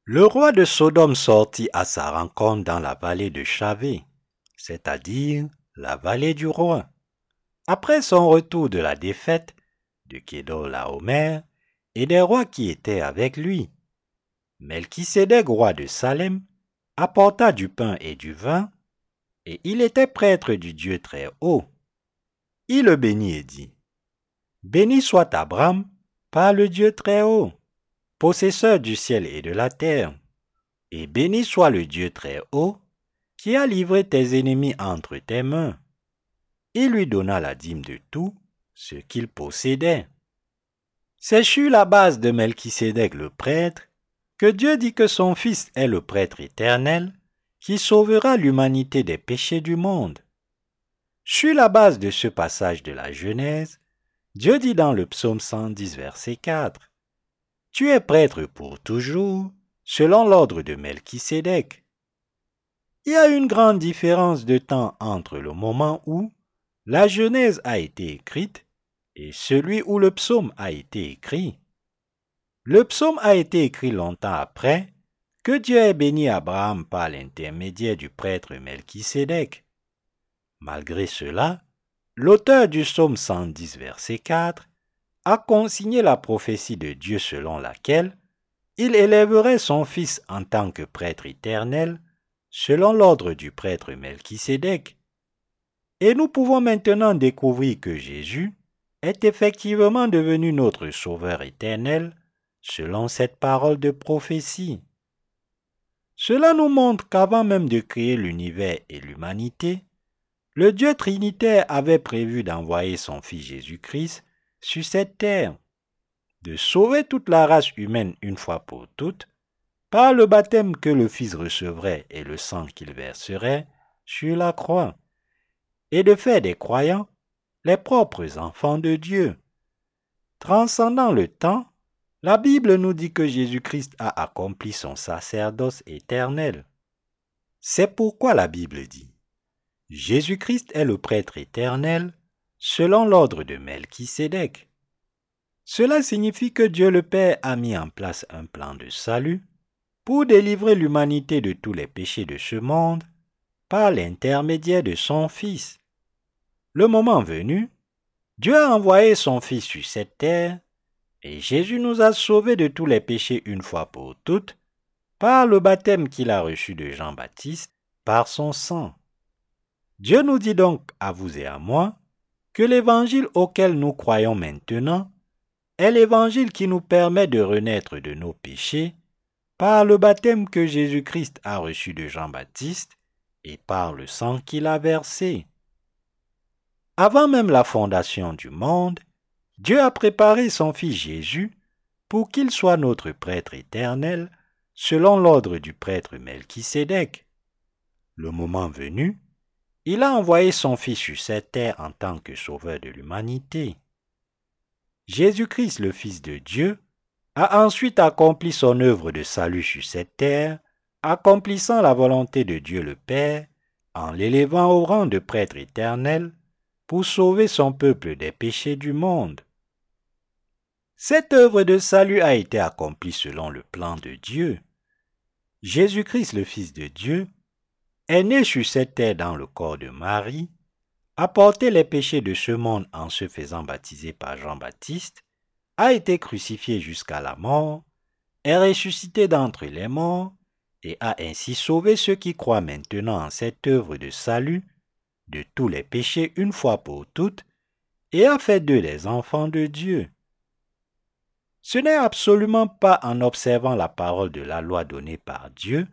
Speaker 1: Le roi de Sodome sortit à sa rencontre dans la vallée de Chavé, c'est-à-dire la vallée du roi. Après son retour de la défaite de Kédor-Laomer et des rois qui étaient avec lui, Melchisédek, roi de Salem, apporta du pain et du vin, et il était prêtre du Dieu très haut. Il le bénit et dit, Béni soit Abraham par le Dieu très haut, possesseur du ciel et de la terre, et béni soit le Dieu très haut, qui a livré tes ennemis entre tes mains. Il lui donna la dîme de tout ce qu'il possédait. C'est sur la base de Melchisédek le prêtre que Dieu dit que son Fils est le prêtre éternel qui sauvera l'humanité des péchés du monde. Sur la base de ce passage de la Genèse, Dieu dit dans le psaume 110, verset 4, Tu es prêtre pour toujours, selon l'ordre de Melchisédek. Il y a une grande différence de temps entre le moment où la Genèse a été écrite et celui où le psaume a été écrit. Le psaume a été écrit longtemps après que Dieu ait béni Abraham par l'intermédiaire du prêtre Melchisédek. Malgré cela, l'auteur du psaume 110, verset 4, a consigné la prophétie de Dieu selon laquelle il élèverait son fils en tant que prêtre éternel selon l'ordre du prêtre Melchisédek. Et nous pouvons maintenant découvrir que Jésus est effectivement devenu notre Sauveur éternel selon cette parole de prophétie. Cela nous montre qu'avant même de créer l'univers et l'humanité, le Dieu Trinitaire avait prévu d'envoyer son Fils Jésus-Christ sur cette terre, de sauver toute la race humaine une fois pour toutes, par le baptême que le Fils recevrait et le sang qu'il verserait sur la croix, et de faire des croyants les propres enfants de Dieu. Transcendant le temps, la Bible nous dit que Jésus-Christ a accompli son sacerdoce éternel. C'est pourquoi la Bible dit Jésus-Christ est le prêtre éternel selon l'ordre de Melchisédek. Cela signifie que Dieu le Père a mis en place un plan de salut pour délivrer l'humanité de tous les péchés de ce monde par l'intermédiaire de son Fils. Le moment venu, Dieu a envoyé son Fils sur cette terre et Jésus nous a sauvés de tous les péchés une fois pour toutes par le baptême qu'il a reçu de Jean-Baptiste par son sang. Dieu nous dit donc à vous et à moi que l'évangile auquel nous croyons maintenant est l'évangile qui nous permet de renaître de nos péchés par le baptême que Jésus-Christ a reçu de Jean-Baptiste et par le sang qu'il a versé. Avant même la fondation du monde, Dieu a préparé son Fils Jésus pour qu'il soit notre prêtre éternel selon l'ordre du prêtre Melchisédek. Le moment venu, il a envoyé son Fils sur cette terre en tant que sauveur de l'humanité. Jésus-Christ, le Fils de Dieu, a ensuite accompli son œuvre de salut sur cette terre, accomplissant la volonté de Dieu le Père, en l'élevant au rang de prêtre éternel, pour sauver son peuple des péchés du monde. Cette œuvre de salut a été accomplie selon le plan de Dieu. Jésus-Christ, le Fils de Dieu, est né sur cette terre dans le corps de Marie, a porté les péchés de ce monde en se faisant baptiser par Jean-Baptiste, a été crucifié jusqu'à la mort, est ressuscité d'entre les morts, et a ainsi sauvé ceux qui croient maintenant en cette œuvre de salut de tous les péchés une fois pour toutes, et a fait d'eux les enfants de Dieu. Ce n'est absolument pas en observant la parole de la loi donnée par Dieu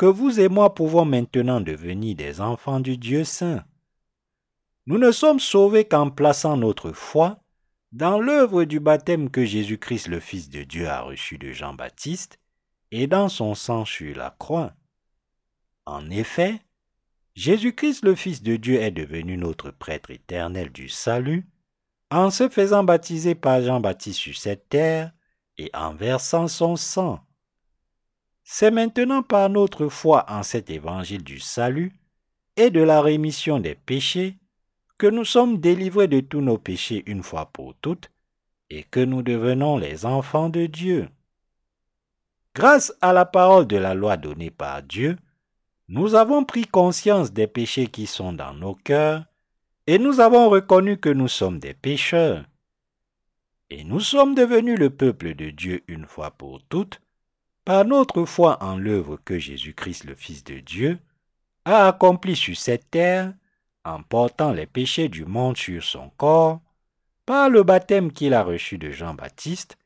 Speaker 1: que vous et moi pouvons maintenant devenir des enfants du Dieu saint. Nous ne sommes sauvés qu'en plaçant notre foi dans l'œuvre du baptême que Jésus-Christ le Fils de Dieu a reçu de Jean-Baptiste et dans son sang sur la croix. En effet, Jésus-Christ le Fils de Dieu est devenu notre prêtre éternel du salut en se faisant baptiser par Jean-Baptiste sur cette terre et en versant son sang. C'est maintenant par notre foi en cet évangile du salut et de la rémission des péchés que nous sommes délivrés de tous nos péchés une fois pour toutes et que nous devenons les enfants de Dieu. Grâce à la parole de la loi donnée par Dieu, nous avons pris conscience des péchés qui sont dans nos cœurs et nous avons reconnu que nous sommes des pécheurs. Et nous sommes devenus le peuple de Dieu une fois pour toutes par notre foi en l'œuvre que Jésus-Christ le Fils de Dieu a accomplie sur cette terre en portant les péchés du monde sur son corps, par le baptême qu'il a reçu de Jean-Baptiste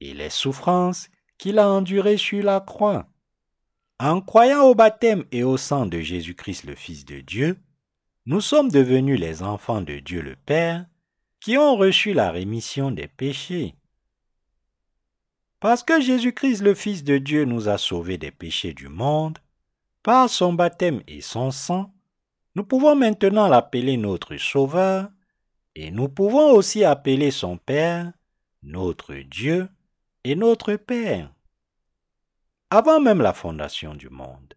Speaker 1: et les souffrances qu'il a endurées sur la croix. En croyant au baptême et au sang de Jésus-Christ le Fils de Dieu, nous sommes devenus les enfants de Dieu le Père qui ont reçu la rémission des péchés. Parce que Jésus-Christ le Fils de Dieu nous a sauvés des péchés du monde, par son baptême et son sang, nous pouvons maintenant l'appeler notre Sauveur et nous pouvons aussi appeler son Père notre Dieu et notre Père. Avant même la fondation du monde,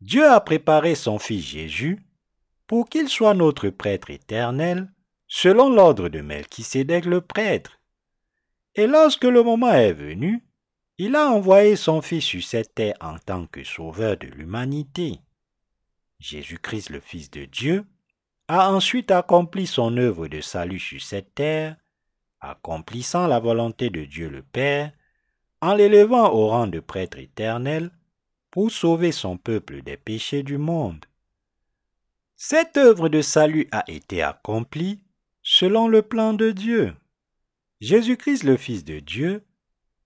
Speaker 1: Dieu a préparé son Fils Jésus pour qu'il soit notre prêtre éternel selon l'ordre de Melchisédek le prêtre. Et lorsque le moment est venu, il a envoyé son Fils sur cette terre en tant que sauveur de l'humanité. Jésus-Christ le Fils de Dieu a ensuite accompli son œuvre de salut sur cette terre, accomplissant la volonté de Dieu le Père, en l'élevant au rang de prêtre éternel pour sauver son peuple des péchés du monde. Cette œuvre de salut a été accomplie selon le plan de Dieu. Jésus-Christ le Fils de Dieu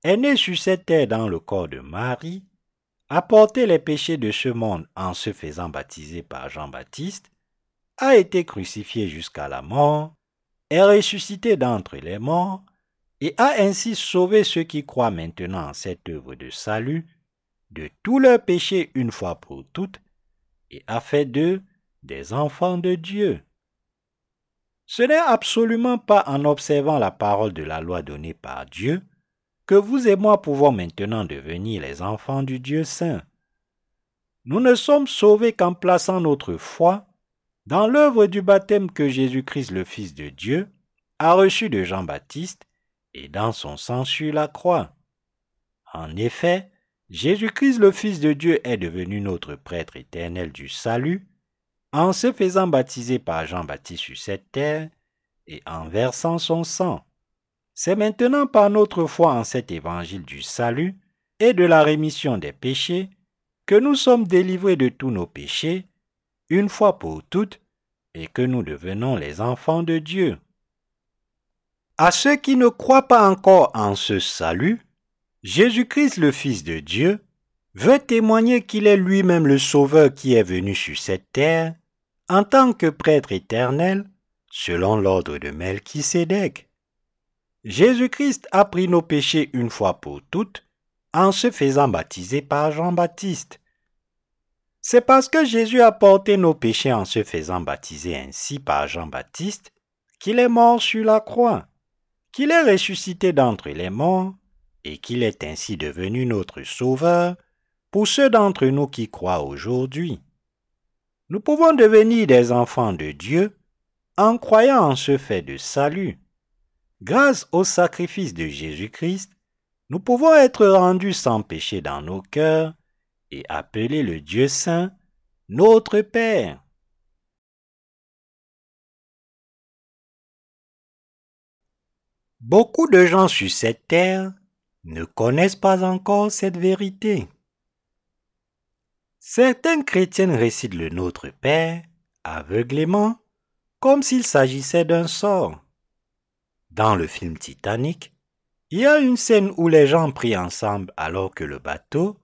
Speaker 1: est né sur cette terre dans le corps de Marie, a porté les péchés de ce monde en se faisant baptiser par Jean-Baptiste, a été crucifié jusqu'à la mort, est ressuscité d'entre les morts, et a ainsi sauvé ceux qui croient maintenant en cette œuvre de salut de tous leurs péchés une fois pour toutes, et a fait d'eux des enfants de Dieu. Ce n'est absolument pas en observant la parole de la loi donnée par Dieu que vous et moi pouvons maintenant devenir les enfants du Dieu saint. Nous ne sommes sauvés qu'en plaçant notre foi dans l'œuvre du baptême que Jésus-Christ le Fils de Dieu a reçu de Jean-Baptiste et dans son sang sur la croix. En effet, Jésus-Christ le Fils de Dieu est devenu notre prêtre éternel du salut en se faisant baptiser par Jean-Baptiste sur cette terre et en versant son sang. C'est maintenant par notre foi en cet évangile du salut et de la rémission des péchés que nous sommes délivrés de tous nos péchés, une fois pour toutes, et que nous devenons les enfants de Dieu. À ceux qui ne croient pas encore en ce salut, Jésus-Christ le Fils de Dieu veut témoigner qu'il est lui-même le Sauveur qui est venu sur cette terre en tant que prêtre éternel, selon l'ordre de Melchisédek. Jésus-Christ a pris nos péchés une fois pour toutes en se faisant baptiser par Jean-Baptiste. C'est parce que Jésus a porté nos péchés en se faisant baptiser ainsi par Jean-Baptiste qu'il est mort sur la croix, qu'il est ressuscité d'entre les morts et qu'il est ainsi devenu notre Sauveur pour ceux d'entre nous qui croient aujourd'hui. Nous pouvons devenir des enfants de Dieu en croyant en ce fait de salut. Grâce au sacrifice de Jésus-Christ, nous pouvons être rendus sans péché dans nos cœurs et appeler le Dieu saint notre Père. Beaucoup de gens sur cette terre ne connaissent pas encore cette vérité. Certaines chrétiennes récitent le Notre Père aveuglément, comme s'il s'agissait d'un sort. Dans le film Titanic, il y a une scène où les gens prient ensemble alors que le bateau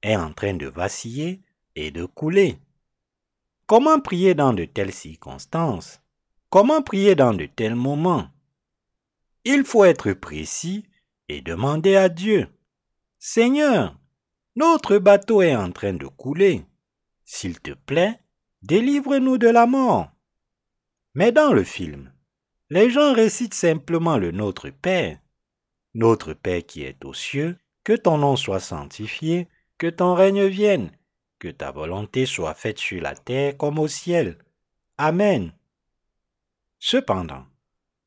Speaker 1: est en train de vaciller et de couler. Comment prier dans de telles circonstances? Comment prier dans de tels moments? Il faut être précis et demander à Dieu, Seigneur, notre bateau est en train de couler. S'il te plaît, délivre-nous de la mort. Mais dans le film, les gens récitent simplement le Notre Père. Notre Père qui est aux cieux, que ton nom soit sanctifié, que ton règne vienne, que ta volonté soit faite sur la terre comme au ciel. Amen. Cependant,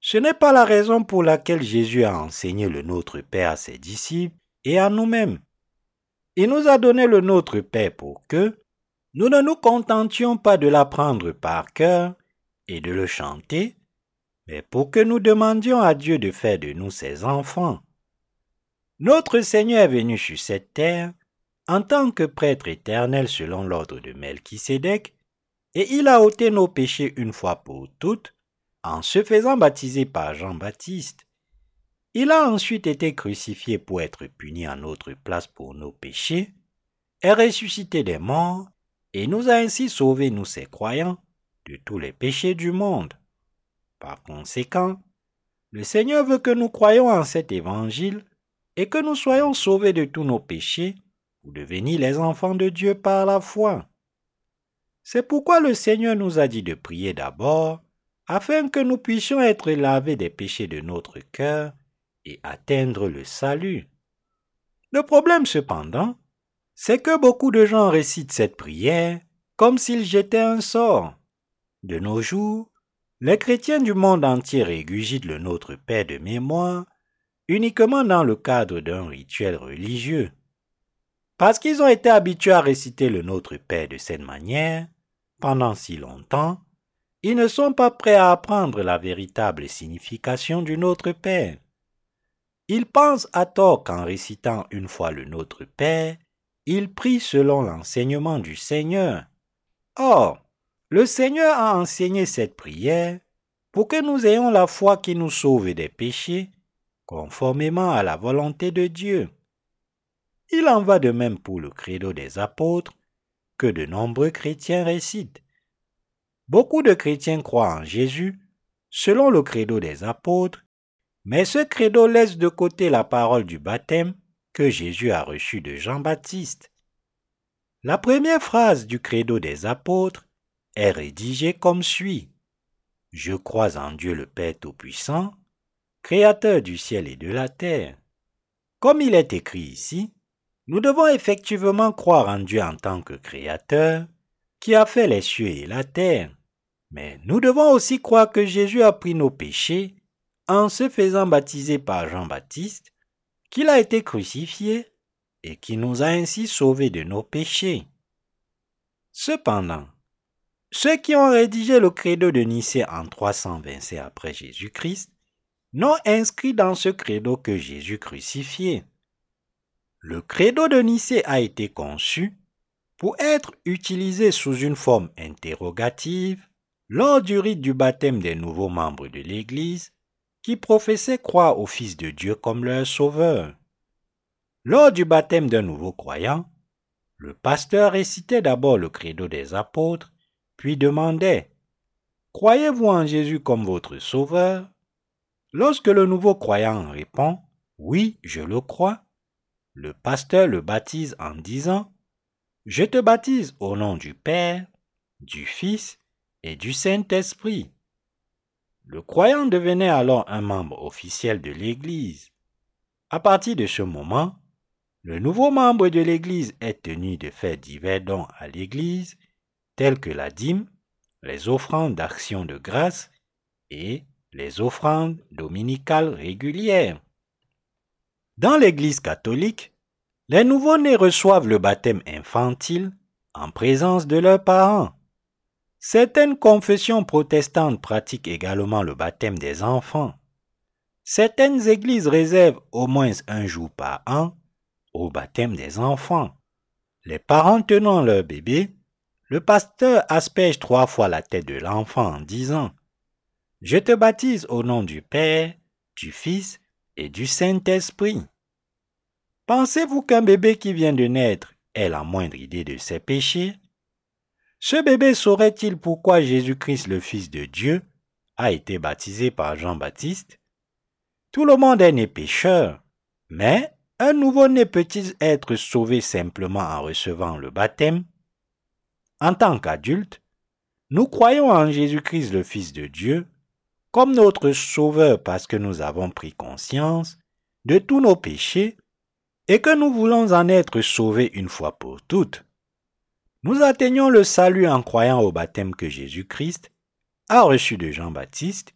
Speaker 1: ce n'est pas la raison pour laquelle Jésus a enseigné le Notre Père à ses disciples et à nous-mêmes. Il nous a donné le Notre Père pour que nous ne nous contentions pas de l'apprendre par cœur et de le chanter, mais pour que nous demandions à Dieu de faire de nous ses enfants. Notre Seigneur est venu sur cette terre en tant que prêtre éternel selon l'ordre de Melchisédek, et il a ôté nos péchés une fois pour toutes en se faisant baptiser par Jean-Baptiste. Il a ensuite été crucifié pour être puni en notre place pour nos péchés, est ressuscité des morts et nous a ainsi sauvés, nous ses croyants, de tous les péchés du monde. Par conséquent, le Seigneur veut que nous croyions en cet évangile et que nous soyons sauvés de tous nos péchés pour devenir les enfants de Dieu par la foi. C'est pourquoi le Seigneur nous a dit de prier d'abord afin que nous puissions être lavés des péchés de notre cœur et atteindre le salut. Le problème cependant, c'est que beaucoup de gens récitent cette prière comme s'ils jetaient un sort. De nos jours, les chrétiens du monde entier régurgitent le Notre Père de mémoire uniquement dans le cadre d'un rituel religieux. Parce qu'ils ont été habitués à réciter le Notre Père de cette manière, pendant si longtemps, ils ne sont pas prêts à apprendre la véritable signification du Notre Père. Ils pensent à tort qu'en récitant une fois le Notre Père, ils prient selon l'enseignement du Seigneur. Or, le Seigneur a enseigné cette prière pour que nous ayons la foi qui nous sauve des péchés, conformément à la volonté de Dieu. Il en va de même pour le credo des apôtres, que de nombreux chrétiens récitent. Beaucoup de chrétiens croient en Jésus, selon le credo des apôtres, mais ce credo laisse de côté la parole du baptême que Jésus a reçue de Jean-Baptiste. La première phrase du credo des apôtres est rédigée comme suit. Je crois en Dieu le Père Tout-Puissant, Créateur du ciel et de la terre. Comme il est écrit ici, nous devons effectivement croire en Dieu en tant que Créateur, qui a fait les cieux et la terre. Mais nous devons aussi croire que Jésus a pris nos péchés en se faisant baptiser par Jean-Baptiste, qu'il a été crucifié et qui nous a ainsi sauvés de nos péchés. Cependant, ceux qui ont rédigé le credo de Nicée en 327 après Jésus-Christ n'ont inscrit dans ce credo que Jésus crucifié. Le credo de Nicée a été conçu pour être utilisé sous une forme interrogative lors du rite du baptême des nouveaux membres de l'Église qui professaient croire au Fils de Dieu comme leur sauveur. Lors du baptême d'un nouveau croyant, le pasteur récitait d'abord le credo des apôtres, puis demandait Croyez-vous en Jésus comme votre sauveur? Lorsque le nouveau croyant répond Oui, je le crois, le pasteur le baptise en disant Je te baptise au nom du Père, du Fils et du Saint-Esprit. Le croyant devenait alors un membre officiel de l'Église. À partir de ce moment, le nouveau membre de l'Église est tenu de faire divers dons à l'Église, tels que la dîme, les offrandes d'action de grâce et les offrandes dominicales régulières. Dans l'Église catholique, les nouveau-nés reçoivent le baptême infantile en présence de leurs parents. Certaines confessions protestantes pratiquent également le baptême des enfants. Certaines églises réservent au moins un jour par an au baptême des enfants. Les parents tenant leur bébé, le pasteur asperge trois fois la tête de l'enfant en disant Je te baptise au nom du Père, du Fils et du Saint-Esprit. Pensez-vous qu'un bébé qui vient de naître ait la moindre idée de ses péchés? Ce bébé saurait-il pourquoi Jésus-Christ, le Fils de Dieu, a été baptisé par Jean-Baptiste? Tout le monde est né pécheur, mais un nouveau-né peut-il être sauvé simplement en recevant le baptême? En tant qu'adulte, nous croyons en Jésus-Christ, le Fils de Dieu, comme notre Sauveur parce que nous avons pris conscience de tous nos péchés et que nous voulons en être sauvés une fois pour toutes. Nous atteignons le salut en croyant au baptême que Jésus-Christ a reçu de Jean-Baptiste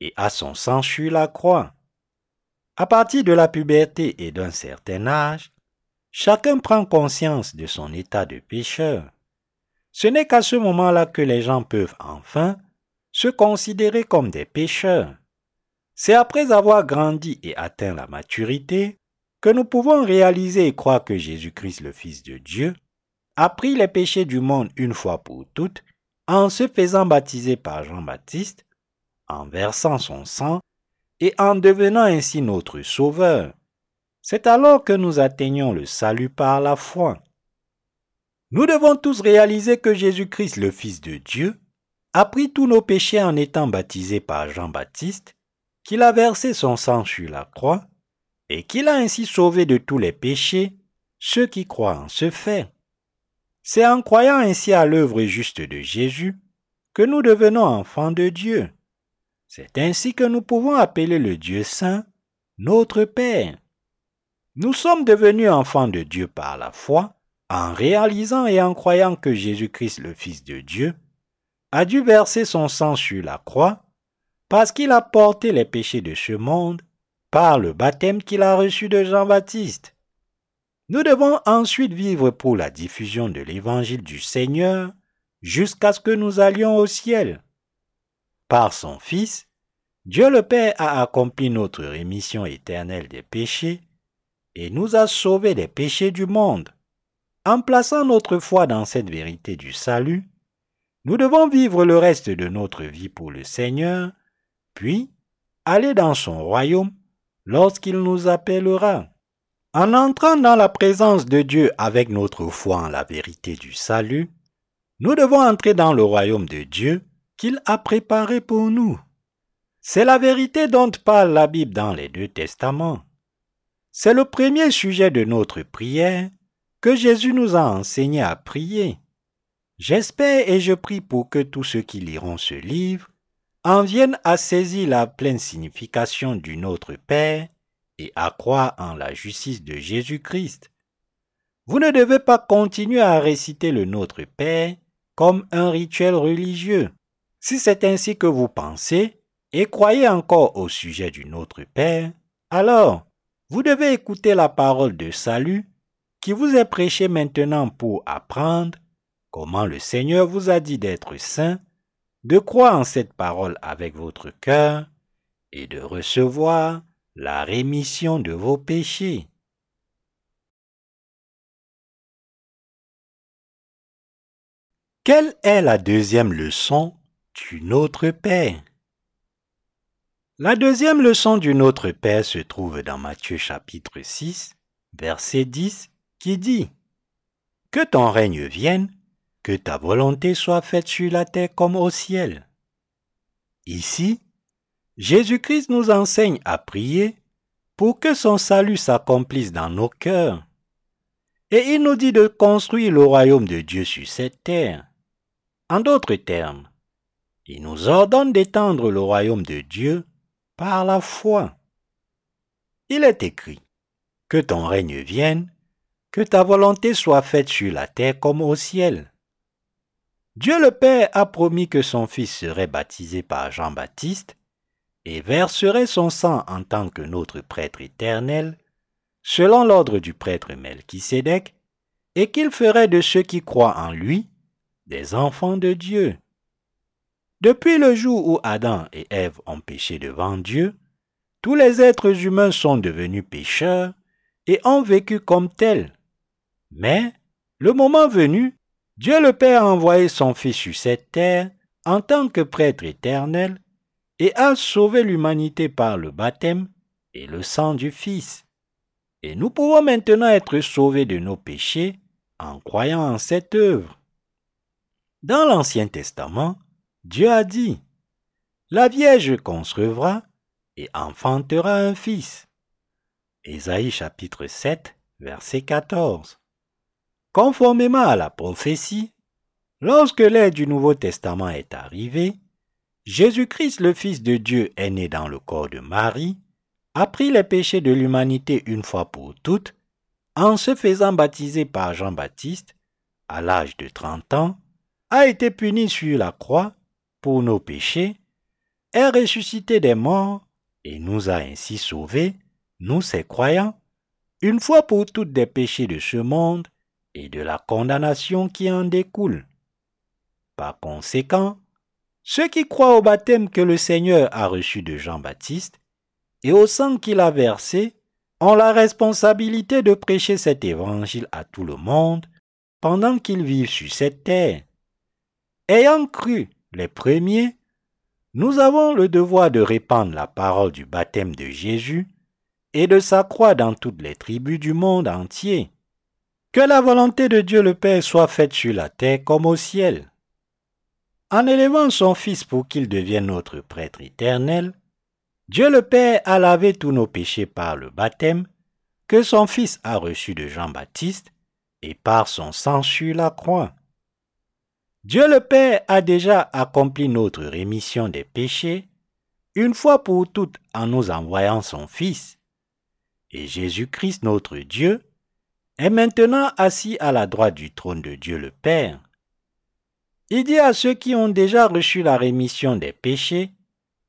Speaker 1: et à son sang sur la croix. À partir de la puberté et d'un certain âge, chacun prend conscience de son état de pécheur. Ce n'est qu'à ce moment-là que les gens peuvent enfin se considérer comme des pécheurs. C'est après avoir grandi et atteint la maturité que nous pouvons réaliser et croire que Jésus-Christ, le Fils de Dieu, a pris les péchés du monde une fois pour toutes en se faisant baptiser par Jean-Baptiste, en versant son sang et en devenant ainsi notre Sauveur. C'est alors que nous atteignons le salut par la foi. Nous devons tous réaliser que Jésus-Christ, le Fils de Dieu, a pris tous nos péchés en étant baptisé par Jean-Baptiste, qu'il a versé son sang sur la croix, et qu'il a ainsi sauvé de tous les péchés ceux qui croient en ce fait. C'est en croyant ainsi à l'œuvre juste de Jésus que nous devenons enfants de Dieu. C'est ainsi que nous pouvons appeler le Dieu saint notre Père. Nous sommes devenus enfants de Dieu par la foi en réalisant et en croyant que Jésus-Christ, le Fils de Dieu, a dû verser son sang sur la croix parce qu'il a porté les péchés de ce monde par le baptême qu'il a reçu de Jean-Baptiste. Nous devons ensuite vivre pour la diffusion de l'évangile du Seigneur jusqu'à ce que nous allions au ciel. Par son Fils, Dieu le Père a accompli notre rémission éternelle des péchés et nous a sauvés des péchés du monde. En plaçant notre foi dans cette vérité du salut, nous devons vivre le reste de notre vie pour le Seigneur, puis aller dans son royaume lorsqu'il nous appellera. En entrant dans la présence de Dieu avec notre foi en la vérité du salut, nous devons entrer dans le royaume de Dieu qu'il a préparé pour nous. C'est la vérité dont parle la Bible dans les deux testaments. C'est le premier sujet de notre prière que Jésus nous a enseigné à prier. J'espère et je prie pour que tous ceux qui liront ce livre en viennent à saisir la pleine signification du Notre Père et à croire en la justice de Jésus-Christ. Vous ne devez pas continuer à réciter le Notre Père comme un rituel religieux. Si c'est ainsi que vous pensez et croyez encore au sujet du Notre Père, alors vous devez écouter la parole de salut qui vous est prêchée maintenant pour apprendre comment le Seigneur vous a dit d'être saint, de croire en cette parole avec votre cœur et de recevoir la rémission de vos péchés. Quelle est la deuxième leçon du Notre Père La deuxième leçon du Notre Père se trouve dans Matthieu chapitre 6, verset 10, qui dit Que ton règne vienne, que ta volonté soit faite sur la terre comme au ciel. Ici, Jésus-Christ nous enseigne à prier pour que son salut s'accomplisse dans nos cœurs. Et il nous dit de construire le royaume de Dieu sur cette terre. En d'autres termes, il nous ordonne d'étendre le royaume de Dieu par la foi. Il est écrit, Que ton règne vienne, que ta volonté soit faite sur la terre comme au ciel. Dieu le Père a promis que son Fils serait baptisé par Jean-Baptiste et verserait son sang en tant que notre prêtre éternel, selon l'ordre du prêtre Melchisédek, et qu'il ferait de ceux qui croient en lui des enfants de Dieu. Depuis le jour où Adam et Ève ont péché devant Dieu, tous les êtres humains sont devenus pécheurs et ont vécu comme tels. Mais, le moment venu, Dieu le Père a envoyé son Fils sur cette terre en tant que prêtre éternel et a sauvé l'humanité par le baptême et le sang du Fils. Et nous pouvons maintenant être sauvés de nos péchés en croyant en cette œuvre. Dans l'Ancien Testament, Dieu a dit, La Vierge concevra et enfantera un fils. Ésaïe chapitre 7, verset 14. Conformément à la prophétie, lorsque l'ère du Nouveau Testament est arrivée, Jésus-Christ, le Fils de Dieu, est né dans le corps de Marie, a pris les péchés de l'humanité une fois pour toutes, en se faisant baptiser par Jean-Baptiste, à l'âge de 30 ans, a été puni sur la croix pour nos péchés, est ressuscité des morts et nous a ainsi sauvés, nous ses croyants, une fois pour toutes des péchés de ce monde et de la condamnation qui en découle. Par conséquent, ceux qui croient au baptême que le Seigneur a reçu de Jean-Baptiste et au sang qu'il a versé ont la responsabilité de prêcher cet évangile à tout le monde pendant qu'ils vivent sur cette terre. Ayant cru les premiers, nous avons le devoir de répandre la parole du baptême de Jésus et de sa croix dans toutes les tribus du monde entier Que la volonté de Dieu le Père soit faite sur la terre comme au ciel. En élevant son Fils pour qu'il devienne notre prêtre éternel, Dieu le Père a lavé tous nos péchés par le baptême que son Fils a reçu de Jean-Baptiste et par son sang sur la croix. Dieu le Père a déjà accompli notre rémission des péchés une fois pour toutes en nous envoyant son Fils. Et Jésus-Christ notre Dieu est maintenant assis à la droite du trône de Dieu le Père. Il dit à ceux qui ont déjà reçu la rémission des péchés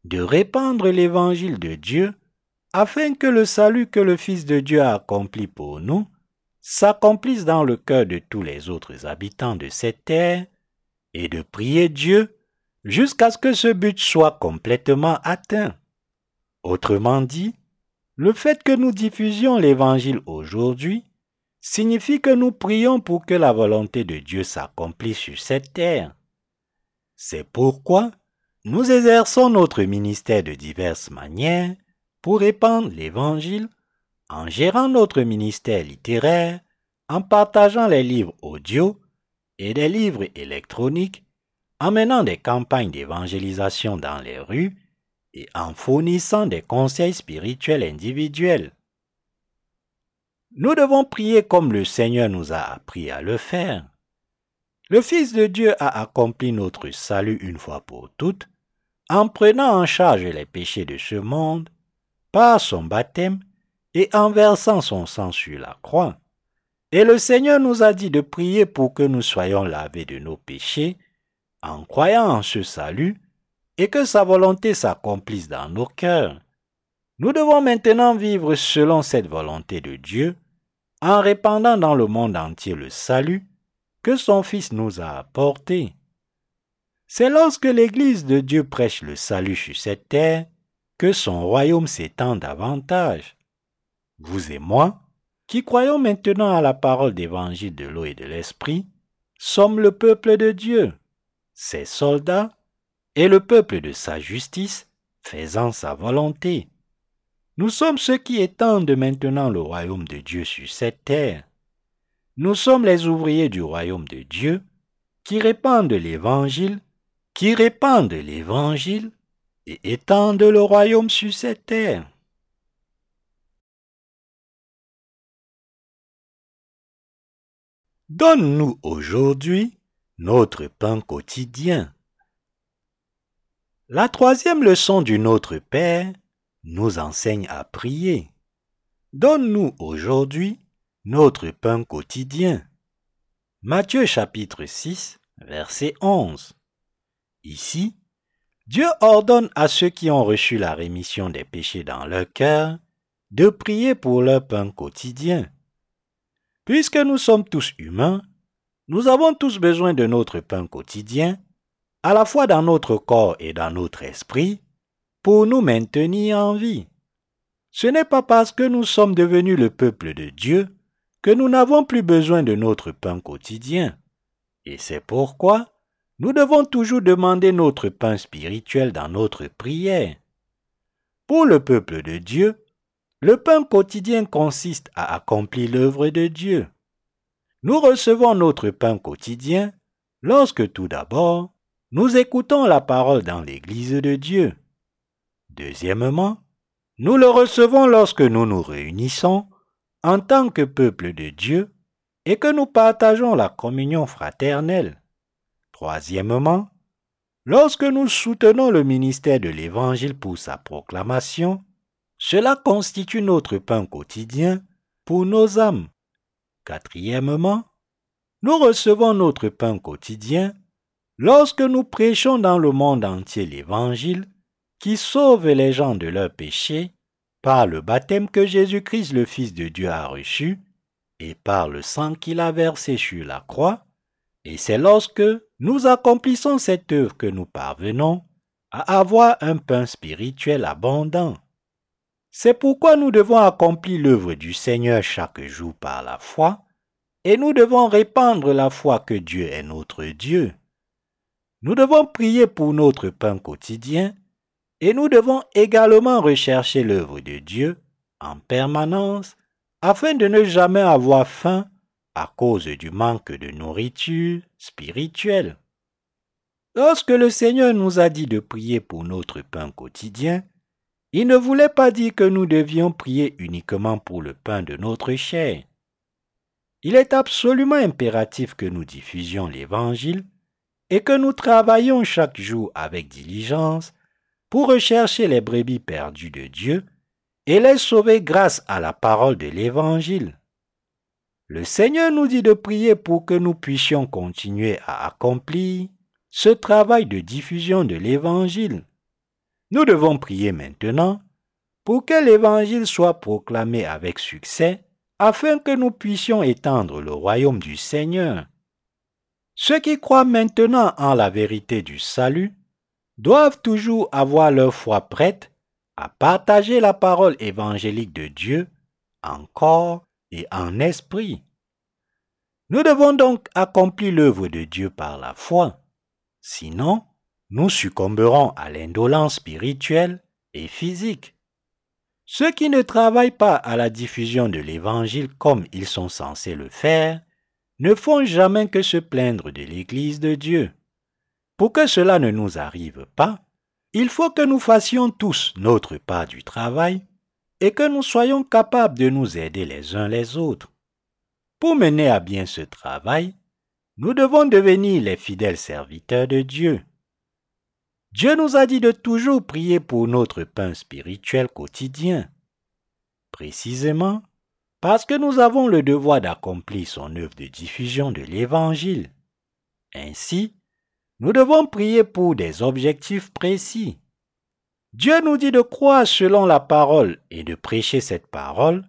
Speaker 1: de répandre l'évangile de Dieu afin que le salut que le Fils de Dieu a accompli pour nous s'accomplisse dans le cœur de tous les autres habitants de cette terre et de prier Dieu jusqu'à ce que ce but soit complètement atteint. Autrement dit, le fait que nous diffusions l'Évangile aujourd'hui signifie que nous prions pour que la volonté de Dieu s'accomplisse sur cette terre. C'est pourquoi nous exerçons notre ministère de diverses manières pour répandre l'Évangile en gérant notre ministère littéraire, en partageant les livres audio et des livres électroniques, en menant des campagnes d'évangélisation dans les rues et en fournissant des conseils spirituels individuels. Nous devons prier comme le Seigneur nous a appris à le faire. Le Fils de Dieu a accompli notre salut une fois pour toutes en prenant en charge les péchés de ce monde par son baptême et en versant son sang sur la croix. Et le Seigneur nous a dit de prier pour que nous soyons lavés de nos péchés en croyant en ce salut et que sa volonté s'accomplisse dans nos cœurs. Nous devons maintenant vivre selon cette volonté de Dieu en répandant dans le monde entier le salut que son Fils nous a apporté. C'est lorsque l'Église de Dieu prêche le salut sur cette terre que son royaume s'étend davantage. Vous et moi, qui croyons maintenant à la parole d'évangile de l'eau et de l'esprit, sommes le peuple de Dieu, ses soldats, et le peuple de sa justice, faisant sa volonté. Nous sommes ceux qui étendent maintenant le royaume de Dieu sur cette terre. Nous sommes les ouvriers du royaume de Dieu, qui répandent l'Évangile, qui répandent l'Évangile et étendent le royaume sur cette terre. Donne-nous aujourd'hui notre pain quotidien. La troisième leçon du Notre Père nous enseigne à prier. Donne-nous aujourd'hui notre pain quotidien. Matthieu chapitre 6, verset 11. Ici, Dieu ordonne à ceux qui ont reçu la rémission des péchés dans leur cœur de prier pour leur pain quotidien. Puisque nous sommes tous humains, nous avons tous besoin de notre pain quotidien, à la fois dans notre corps et dans notre esprit, pour nous maintenir en vie. Ce n'est pas parce que nous sommes devenus le peuple de Dieu que nous n'avons plus besoin de notre pain quotidien. Et c'est pourquoi nous devons toujours demander notre pain spirituel dans notre prière. Pour le peuple de Dieu, le pain quotidien consiste à accomplir l'œuvre de Dieu. Nous recevons notre pain quotidien lorsque tout d'abord nous écoutons la parole dans l'Église de Dieu. Deuxièmement, nous le recevons lorsque nous nous réunissons en tant que peuple de Dieu et que nous partageons la communion fraternelle. Troisièmement, lorsque nous soutenons le ministère de l'Évangile pour sa proclamation cela constitue notre pain quotidien pour nos âmes. Quatrièmement, nous recevons notre pain quotidien lorsque nous prêchons dans le monde entier l'Évangile qui sauve les gens de leurs péchés par le baptême que Jésus-Christ le Fils de Dieu a reçu et par le sang qu'il a versé sur la croix, et c'est lorsque nous accomplissons cette œuvre que nous parvenons à avoir un pain spirituel abondant. C'est pourquoi nous devons accomplir l'œuvre du Seigneur chaque jour par la foi, et nous devons répandre la foi que Dieu est notre Dieu. Nous devons prier pour notre pain quotidien, et nous devons également rechercher l'œuvre de Dieu en permanence afin de ne jamais avoir faim à cause du manque de nourriture spirituelle. Lorsque le Seigneur nous a dit de prier pour notre pain quotidien, il ne voulait pas dire que nous devions prier uniquement pour le pain de notre chair. Il est absolument impératif que nous diffusions l'Évangile et que nous travaillions chaque jour avec diligence pour rechercher les brebis perdues de Dieu et les sauver grâce à la parole de l'Évangile. Le Seigneur nous dit de prier pour que nous puissions continuer à accomplir ce travail de diffusion de l'Évangile. Nous devons prier maintenant pour que l'Évangile soit proclamé avec succès afin que nous puissions étendre le royaume du Seigneur. Ceux qui croient maintenant en la vérité du salut doivent toujours avoir leur foi prête à partager la parole évangélique de Dieu en corps et en esprit. Nous devons donc accomplir l'œuvre de Dieu par la foi. Sinon, nous succomberons à l'indolence spirituelle et physique. Ceux qui ne travaillent pas à la diffusion de l'Évangile comme ils sont censés le faire ne font jamais que se plaindre de l'Église de Dieu. Pour que cela ne nous arrive pas, il faut que nous fassions tous notre part du travail et que nous soyons capables de nous aider les uns les autres. Pour mener à bien ce travail, nous devons devenir les fidèles serviteurs de Dieu. Dieu nous a dit de toujours prier pour notre pain spirituel quotidien. Précisément parce que nous avons le devoir d'accomplir son œuvre de diffusion de l'Évangile. Ainsi, nous devons prier pour des objectifs précis. Dieu nous dit de croire selon la parole et de prêcher cette parole.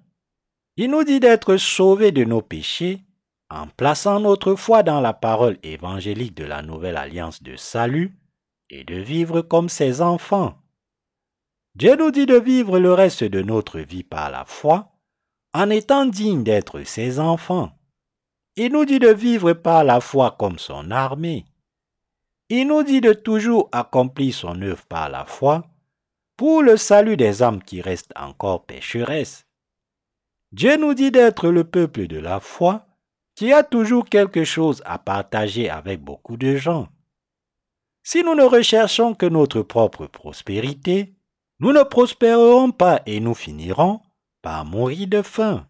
Speaker 1: Il nous dit d'être sauvés de nos péchés en plaçant notre foi dans la parole évangélique de la nouvelle alliance de salut et de vivre comme ses enfants. Dieu nous dit de vivre le reste de notre vie par la foi en étant digne d'être ses enfants. Il nous dit de vivre par la foi comme son armée. Il nous dit de toujours accomplir son œuvre par la foi pour le salut des âmes qui restent encore pécheresses. Dieu nous dit d'être le peuple de la foi qui a toujours quelque chose à partager avec beaucoup de gens. Si nous ne recherchons que notre propre prospérité, nous ne prospérerons pas et nous finirons par mourir de faim.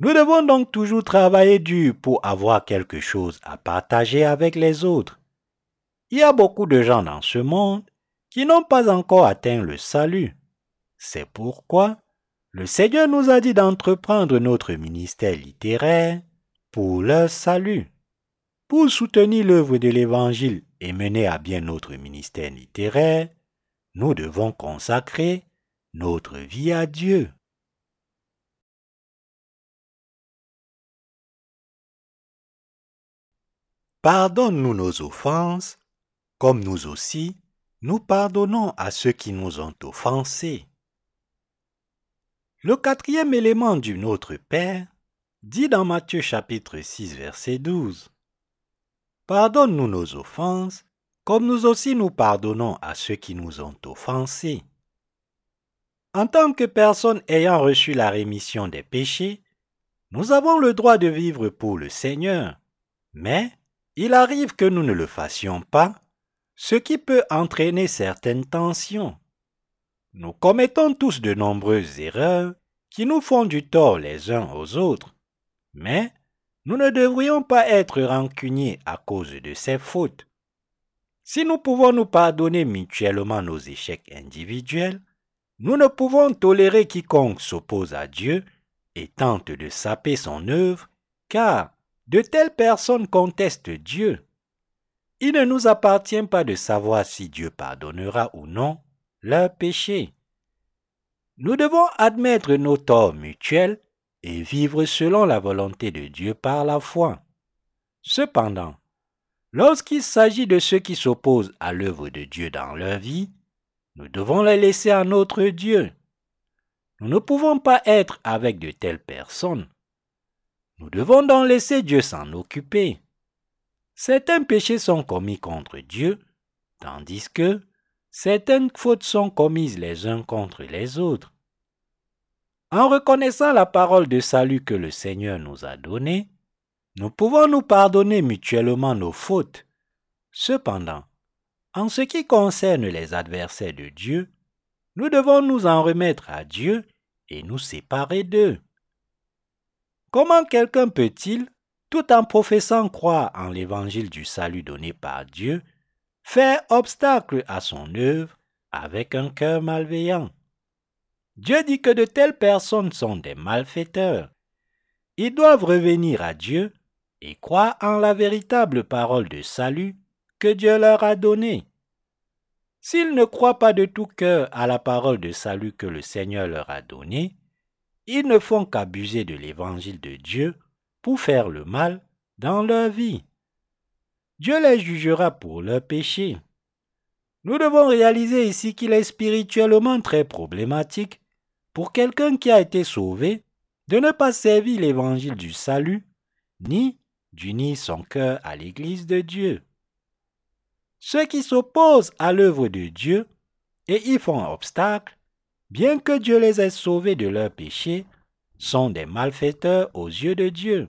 Speaker 1: Nous devons donc toujours travailler dur pour avoir quelque chose à partager avec les autres. Il y a beaucoup de gens dans ce monde qui n'ont pas encore atteint le salut. C'est pourquoi le Seigneur nous a dit d'entreprendre notre ministère littéraire pour leur salut. Pour soutenir l'œuvre de l'Évangile et mener à bien notre ministère littéraire, nous devons consacrer notre vie à Dieu. Pardonne-nous nos offenses, comme nous aussi, nous pardonnons à ceux qui nous ont offensés. Le quatrième élément du Notre Père dit dans Matthieu chapitre 6 verset 12. Pardonne-nous nos offenses, comme nous aussi nous pardonnons à ceux qui nous ont offensés. En tant que personne ayant reçu la rémission des péchés, nous avons le droit de vivre pour le Seigneur, mais il arrive que nous ne le fassions pas, ce qui peut entraîner certaines tensions. Nous commettons tous de nombreuses erreurs qui nous font du tort les uns aux autres. Mais nous ne devrions pas être rancuniers à cause de ces fautes. Si nous pouvons nous pardonner mutuellement nos échecs individuels, nous ne pouvons tolérer quiconque s'oppose à Dieu et tente de saper son œuvre, car de telles personnes contestent Dieu. Il ne nous appartient pas de savoir si Dieu pardonnera ou non leurs péchés. Nous devons admettre nos torts mutuels et vivre selon la volonté de Dieu par la foi. Cependant, lorsqu'il s'agit de ceux qui s'opposent à l'œuvre de Dieu dans leur vie, nous devons les laisser à notre Dieu. Nous ne pouvons pas être avec de telles personnes. Nous devons donc laisser Dieu s'en occuper. Certains péchés sont commis contre Dieu, tandis que certaines fautes sont commises les uns contre les autres. En reconnaissant la parole de salut que le Seigneur nous a donnée, Nous pouvons nous pardonner mutuellement nos fautes. Cependant, en ce qui concerne les adversaires de Dieu, nous devons nous en remettre à Dieu et nous séparer d'eux. Comment quelqu'un peut-il, tout en professant croire en l'évangile du salut donné par Dieu, faire obstacle à son œuvre avec un cœur malveillant Dieu dit que de telles personnes sont des malfaiteurs. Ils doivent revenir à Dieu et croire en la véritable parole de salut que Dieu leur a donnée. S'ils ne croient pas de tout cœur à la parole de salut que le Seigneur leur a donnée, ils ne font qu'abuser de l'évangile de Dieu pour faire le mal dans leur vie. Dieu les jugera pour leurs péchés. Nous devons réaliser ici qu'il est spirituellement très problématique pour quelqu'un qui a été sauvé de ne pas servir l'évangile du salut, ni d'unir son cœur à l'Église de Dieu. Ceux qui s'opposent à l'œuvre de Dieu et y font obstacle, bien que Dieu les ait sauvés de leurs péchés, sont des malfaiteurs aux yeux de Dieu.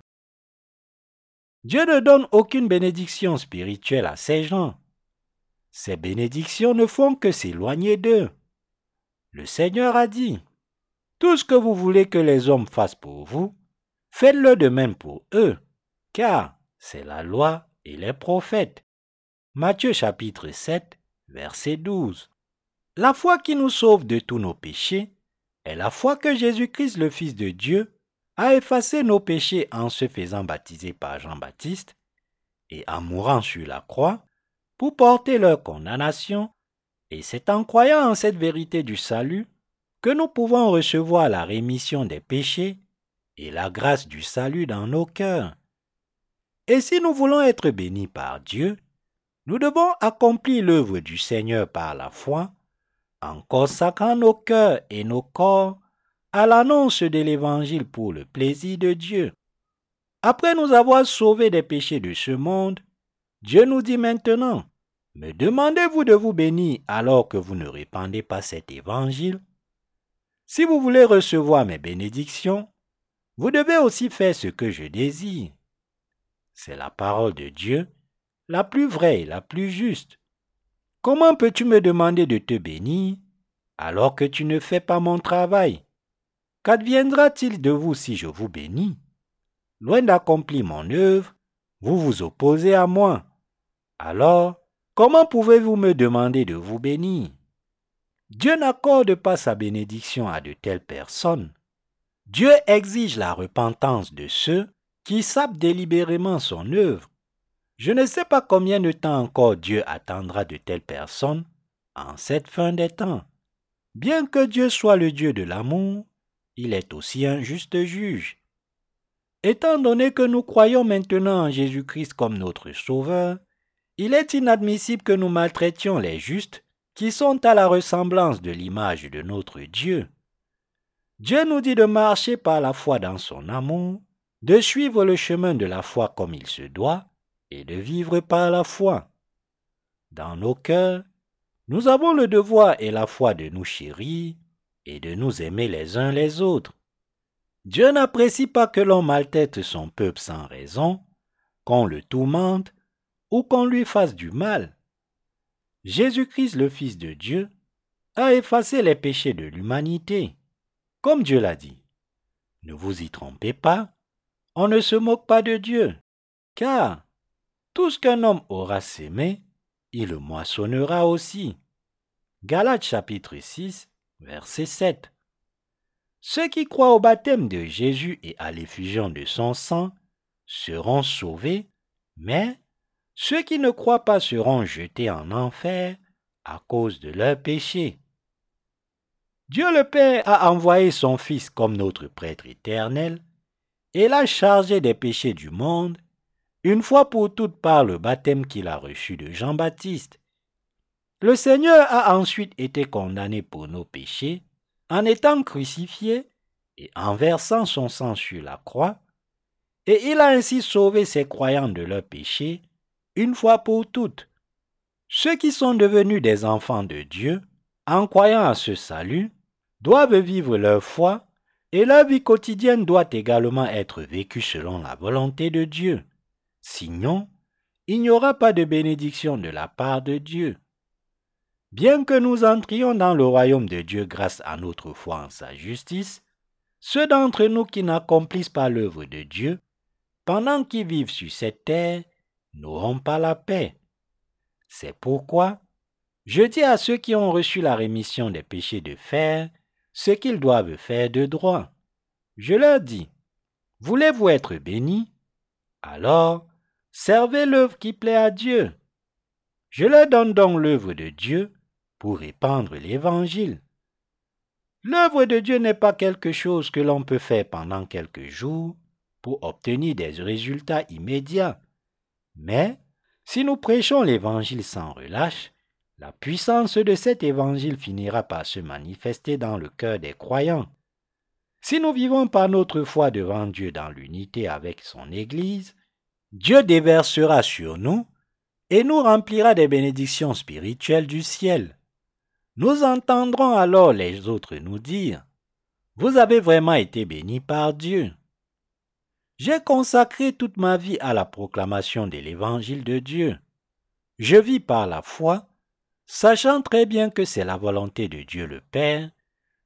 Speaker 1: Dieu ne donne aucune bénédiction spirituelle à ces gens. Ces bénédictions ne font que s'éloigner d'eux. Le Seigneur a dit, Tout ce que vous voulez que les hommes fassent pour vous, faites-le de même pour eux, car c'est la loi et les prophètes. Matthieu chapitre 7, verset 12. La foi qui nous sauve de tous nos péchés est la foi que Jésus-Christ, le Fils de Dieu, a effacé nos péchés en se faisant baptiser par Jean-Baptiste et en mourant sur la croix pour porter leur condamnation, et c'est en croyant en cette vérité du salut que nous pouvons recevoir la rémission des péchés et la grâce du salut dans nos cœurs. Et si nous voulons être bénis par Dieu, nous devons accomplir l'œuvre du Seigneur par la foi en consacrant nos cœurs et nos corps à l'annonce de l'Évangile pour le plaisir de Dieu. Après nous avoir sauvés des péchés de ce monde, Dieu nous dit maintenant, me demandez-vous de vous bénir alors que vous ne répandez pas cet évangile Si vous voulez recevoir mes bénédictions, vous devez aussi faire ce que je désire. C'est la parole de Dieu, la plus vraie et la plus juste. Comment peux-tu me demander de te bénir alors que tu ne fais pas mon travail? Qu'adviendra-t-il de vous si je vous bénis? Loin d'accomplir mon œuvre, vous vous opposez à moi. Alors, comment pouvez-vous me demander de vous bénir? Dieu n'accorde pas sa bénédiction à de telles personnes. Dieu exige la repentance de ceux qui sapent délibérément son œuvre je ne sais pas combien de temps encore Dieu attendra de telles personnes en cette fin des temps. Bien que Dieu soit le Dieu de l'amour, il est aussi un juste juge. Étant donné que nous croyons maintenant en Jésus-Christ comme notre Sauveur, il est inadmissible que nous maltraitions les justes qui sont à la ressemblance de l'image de notre Dieu. Dieu nous dit de marcher par la foi dans son amour, de suivre le chemin de la foi comme il se doit, et de vivre par la foi. Dans nos cœurs, nous avons le devoir et la foi de nous chérir et de nous aimer les uns les autres. Dieu n'apprécie pas que l'on maltraite son peuple sans raison, qu'on le tourmente ou qu'on lui fasse du mal. Jésus-Christ, le Fils de Dieu, a effacé les péchés de l'humanité, comme Dieu l'a dit. Ne vous y trompez pas, on ne se moque pas de Dieu, car tout ce qu'un homme aura sémé, il le moissonnera aussi. Galates chapitre 6, verset 7. Ceux qui croient au baptême de Jésus et à l'effusion de son sang seront sauvés, mais ceux qui ne croient pas seront jetés en enfer à cause de leurs péchés. Dieu le Père a envoyé son Fils comme notre prêtre éternel et l'a chargé des péchés du monde une fois pour toutes par le baptême qu'il a reçu de Jean-Baptiste. Le Seigneur a ensuite été condamné pour nos péchés en étant crucifié et en versant son sang sur la croix, et il a ainsi sauvé ses croyants de leurs péchés une fois pour toutes. Ceux qui sont devenus des enfants de Dieu, en croyant à ce salut, doivent vivre leur foi Et la vie quotidienne doit également être vécue selon la volonté de Dieu. Sinon, il n'y aura pas de bénédiction de la part de Dieu. Bien que nous entrions dans le royaume de Dieu grâce à notre foi en sa justice, ceux d'entre nous qui n'accomplissent pas l'œuvre de Dieu, pendant qu'ils vivent sur cette terre, n'auront pas la paix. C'est pourquoi je dis à ceux qui ont reçu la rémission des péchés de faire ce qu'ils doivent faire de droit. Je leur dis, voulez-vous être bénis? Alors, servez l'œuvre qui plaît à Dieu. Je leur donne donc l'œuvre de Dieu pour répandre l'Évangile. L'œuvre de Dieu n'est pas quelque chose que l'on peut faire pendant quelques jours pour obtenir des résultats immédiats. Mais si nous prêchons l'Évangile sans relâche, la puissance de cet évangile finira par se manifester dans le cœur des croyants. Si nous vivons par notre foi devant Dieu dans l'unité avec son Église, Dieu déversera sur nous et nous remplira des bénédictions spirituelles du ciel. Nous entendrons alors les autres nous dire, Vous avez vraiment été bénis par Dieu. J'ai consacré toute ma vie à la proclamation de l'évangile de Dieu. Je vis par la foi sachant très bien que c'est la volonté de Dieu le Père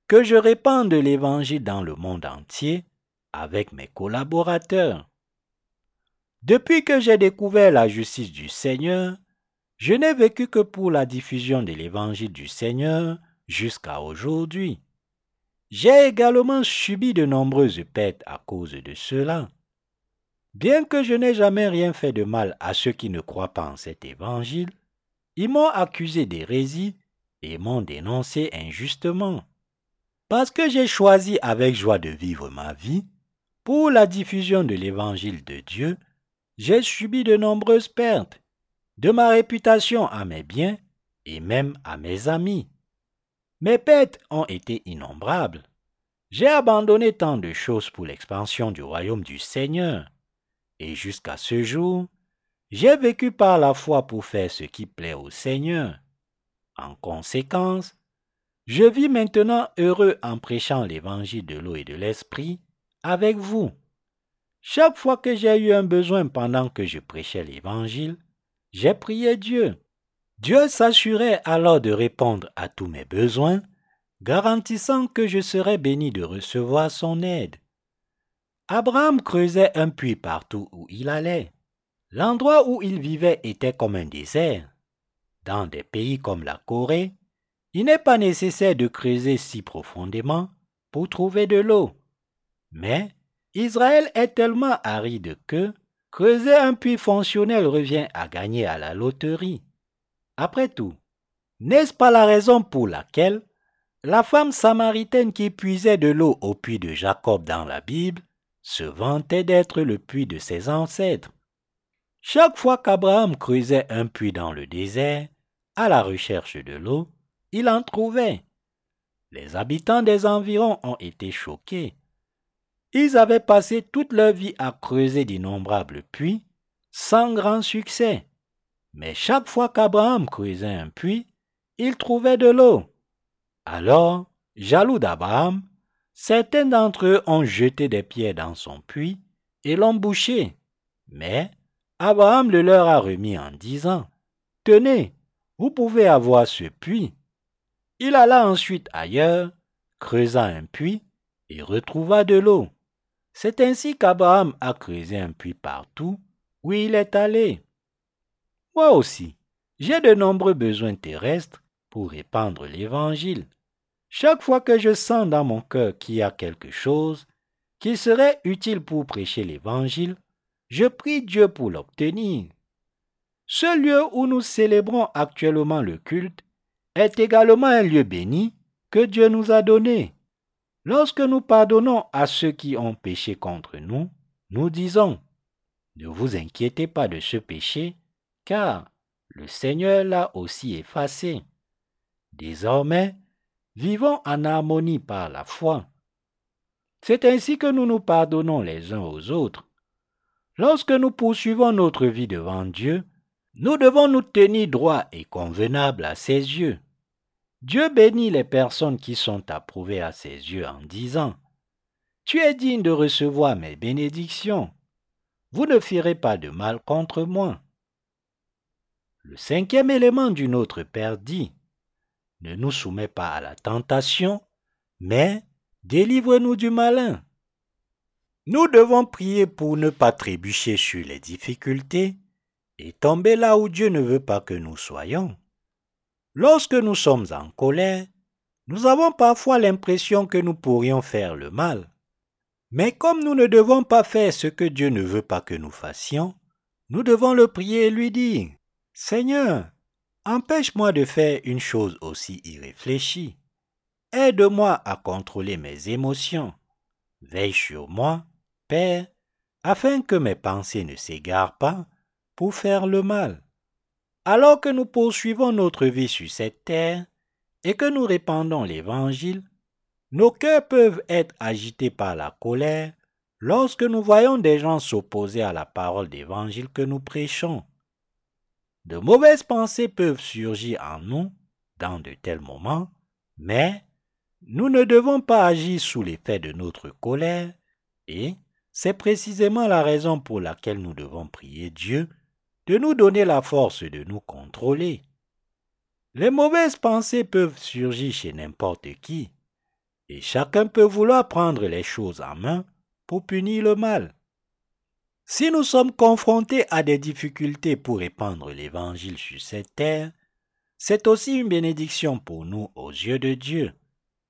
Speaker 1: que je répande l'Évangile dans le monde entier avec mes collaborateurs. Depuis que j'ai découvert la justice du Seigneur, je n'ai vécu que pour la diffusion de l'Évangile du Seigneur jusqu'à aujourd'hui. J'ai également subi de nombreuses pertes à cause de cela. Bien que je n'ai jamais rien fait de mal à ceux qui ne croient pas en cet Évangile, ils m'ont accusé d'hérésie et m'ont dénoncé injustement. Parce que j'ai choisi avec joie de vivre ma vie, pour la diffusion de l'évangile de Dieu, j'ai subi de nombreuses pertes, de ma réputation à mes biens et même à mes amis. Mes pertes ont été innombrables. J'ai abandonné tant de choses pour l'expansion du royaume du Seigneur. Et jusqu'à ce jour, j'ai vécu par la foi pour faire ce qui plaît au Seigneur. En conséquence, je vis maintenant heureux en prêchant l'évangile de l'eau et de l'esprit avec vous. Chaque fois que j'ai eu un besoin pendant que je prêchais l'évangile, j'ai prié Dieu. Dieu s'assurait alors de répondre à tous mes besoins, garantissant que je serais béni de recevoir son aide. Abraham creusait un puits partout où il allait. L'endroit où il vivait était comme un désert. Dans des pays comme la Corée, il n'est pas nécessaire de creuser si profondément pour trouver de l'eau. Mais Israël est tellement aride que creuser un puits fonctionnel revient à gagner à la loterie. Après tout, n'est-ce pas la raison pour laquelle la femme samaritaine qui puisait de l'eau au puits de Jacob dans la Bible se vantait d'être le puits de ses ancêtres? Chaque fois qu'Abraham creusait un puits dans le désert, à la recherche de l'eau, il en trouvait. Les habitants des environs ont été choqués. Ils avaient passé toute leur vie à creuser d'innombrables puits, sans grand succès. Mais chaque fois qu'Abraham creusait un puits, il trouvait de l'eau. Alors, jaloux d'Abraham, certains d'entre eux ont jeté des pierres dans son puits et l'ont bouché. Mais Abraham le leur a remis en disant, Tenez, vous pouvez avoir ce puits. Il alla ensuite ailleurs, creusa un puits, et retrouva de l'eau. C'est ainsi qu'Abraham a creusé un puits partout où il est allé. Moi aussi, j'ai de nombreux besoins terrestres pour répandre l'Évangile. Chaque fois que je sens dans mon cœur qu'il y a quelque chose qui serait utile pour prêcher l'Évangile, je prie Dieu pour l'obtenir. Ce lieu où nous célébrons actuellement le culte est également un lieu béni que Dieu nous a donné. Lorsque nous pardonnons à ceux qui ont péché contre nous, nous disons, ne vous inquiétez pas de ce péché, car le Seigneur l'a aussi effacé. Désormais, vivons en harmonie par la foi. C'est ainsi que nous nous pardonnons les uns aux autres Lorsque nous poursuivons notre vie devant Dieu, nous devons nous tenir droit et convenable à ses yeux. Dieu bénit les personnes qui sont approuvées à ses yeux en disant Tu es digne de recevoir mes bénédictions. Vous ne ferez pas de mal contre moi. Le cinquième élément du Notre Père dit, Ne nous soumets pas à la tentation, mais délivre-nous du malin. Nous devons prier pour ne pas trébucher sur les difficultés et tomber là où Dieu ne veut pas que nous soyons. Lorsque nous sommes en colère, nous avons parfois l'impression que nous pourrions faire le mal. Mais comme nous ne devons pas faire ce que Dieu ne veut pas que nous fassions, nous devons le prier et lui dire, Seigneur, empêche-moi de faire une chose aussi irréfléchie. Aide-moi à contrôler mes émotions. Veille sur moi Père, afin que mes pensées ne s'égarent pas pour faire le mal. Alors que nous poursuivons notre vie sur cette terre et que nous répandons l'Évangile, nos cœurs peuvent être agités par la colère lorsque nous voyons des gens s'opposer à la parole d'Évangile que nous prêchons. De mauvaises pensées peuvent surgir en nous dans de tels moments, mais nous ne devons pas agir sous l'effet de notre colère et c'est précisément la raison pour laquelle nous devons prier Dieu de nous donner la force de nous contrôler. Les mauvaises pensées peuvent surgir chez n'importe qui, et chacun peut vouloir prendre les choses en main pour punir le mal. Si nous sommes confrontés à des difficultés pour répandre l'Évangile sur cette terre, c'est aussi une bénédiction pour nous aux yeux de Dieu.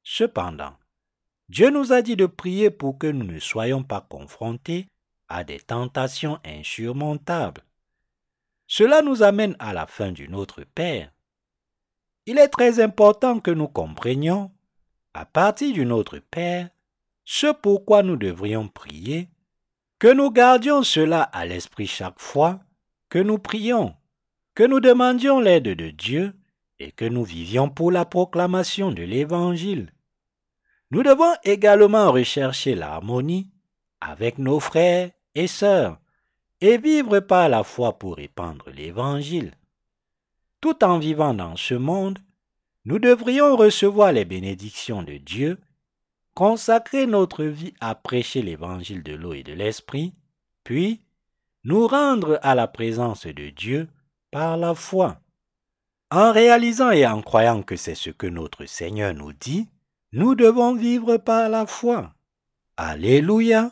Speaker 1: Cependant, Dieu nous a dit de prier pour que nous ne soyons pas confrontés à des tentations insurmontables. Cela nous amène à la fin du Notre Père. Il est très important que nous comprenions, à partir du Notre Père, ce pourquoi nous devrions prier, que nous gardions cela à l'esprit chaque fois que nous prions, que nous demandions l'aide de Dieu et que nous vivions pour la proclamation de l'Évangile. Nous devons également rechercher l'harmonie avec nos frères et sœurs et vivre par la foi pour répandre l'Évangile. Tout en vivant dans ce monde, nous devrions recevoir les bénédictions de Dieu, consacrer notre vie à prêcher l'Évangile de l'eau et de l'Esprit, puis nous rendre à la présence de Dieu par la foi. En réalisant et en croyant que c'est ce que notre Seigneur nous dit, nous devons vivre par la foi. Alléluia.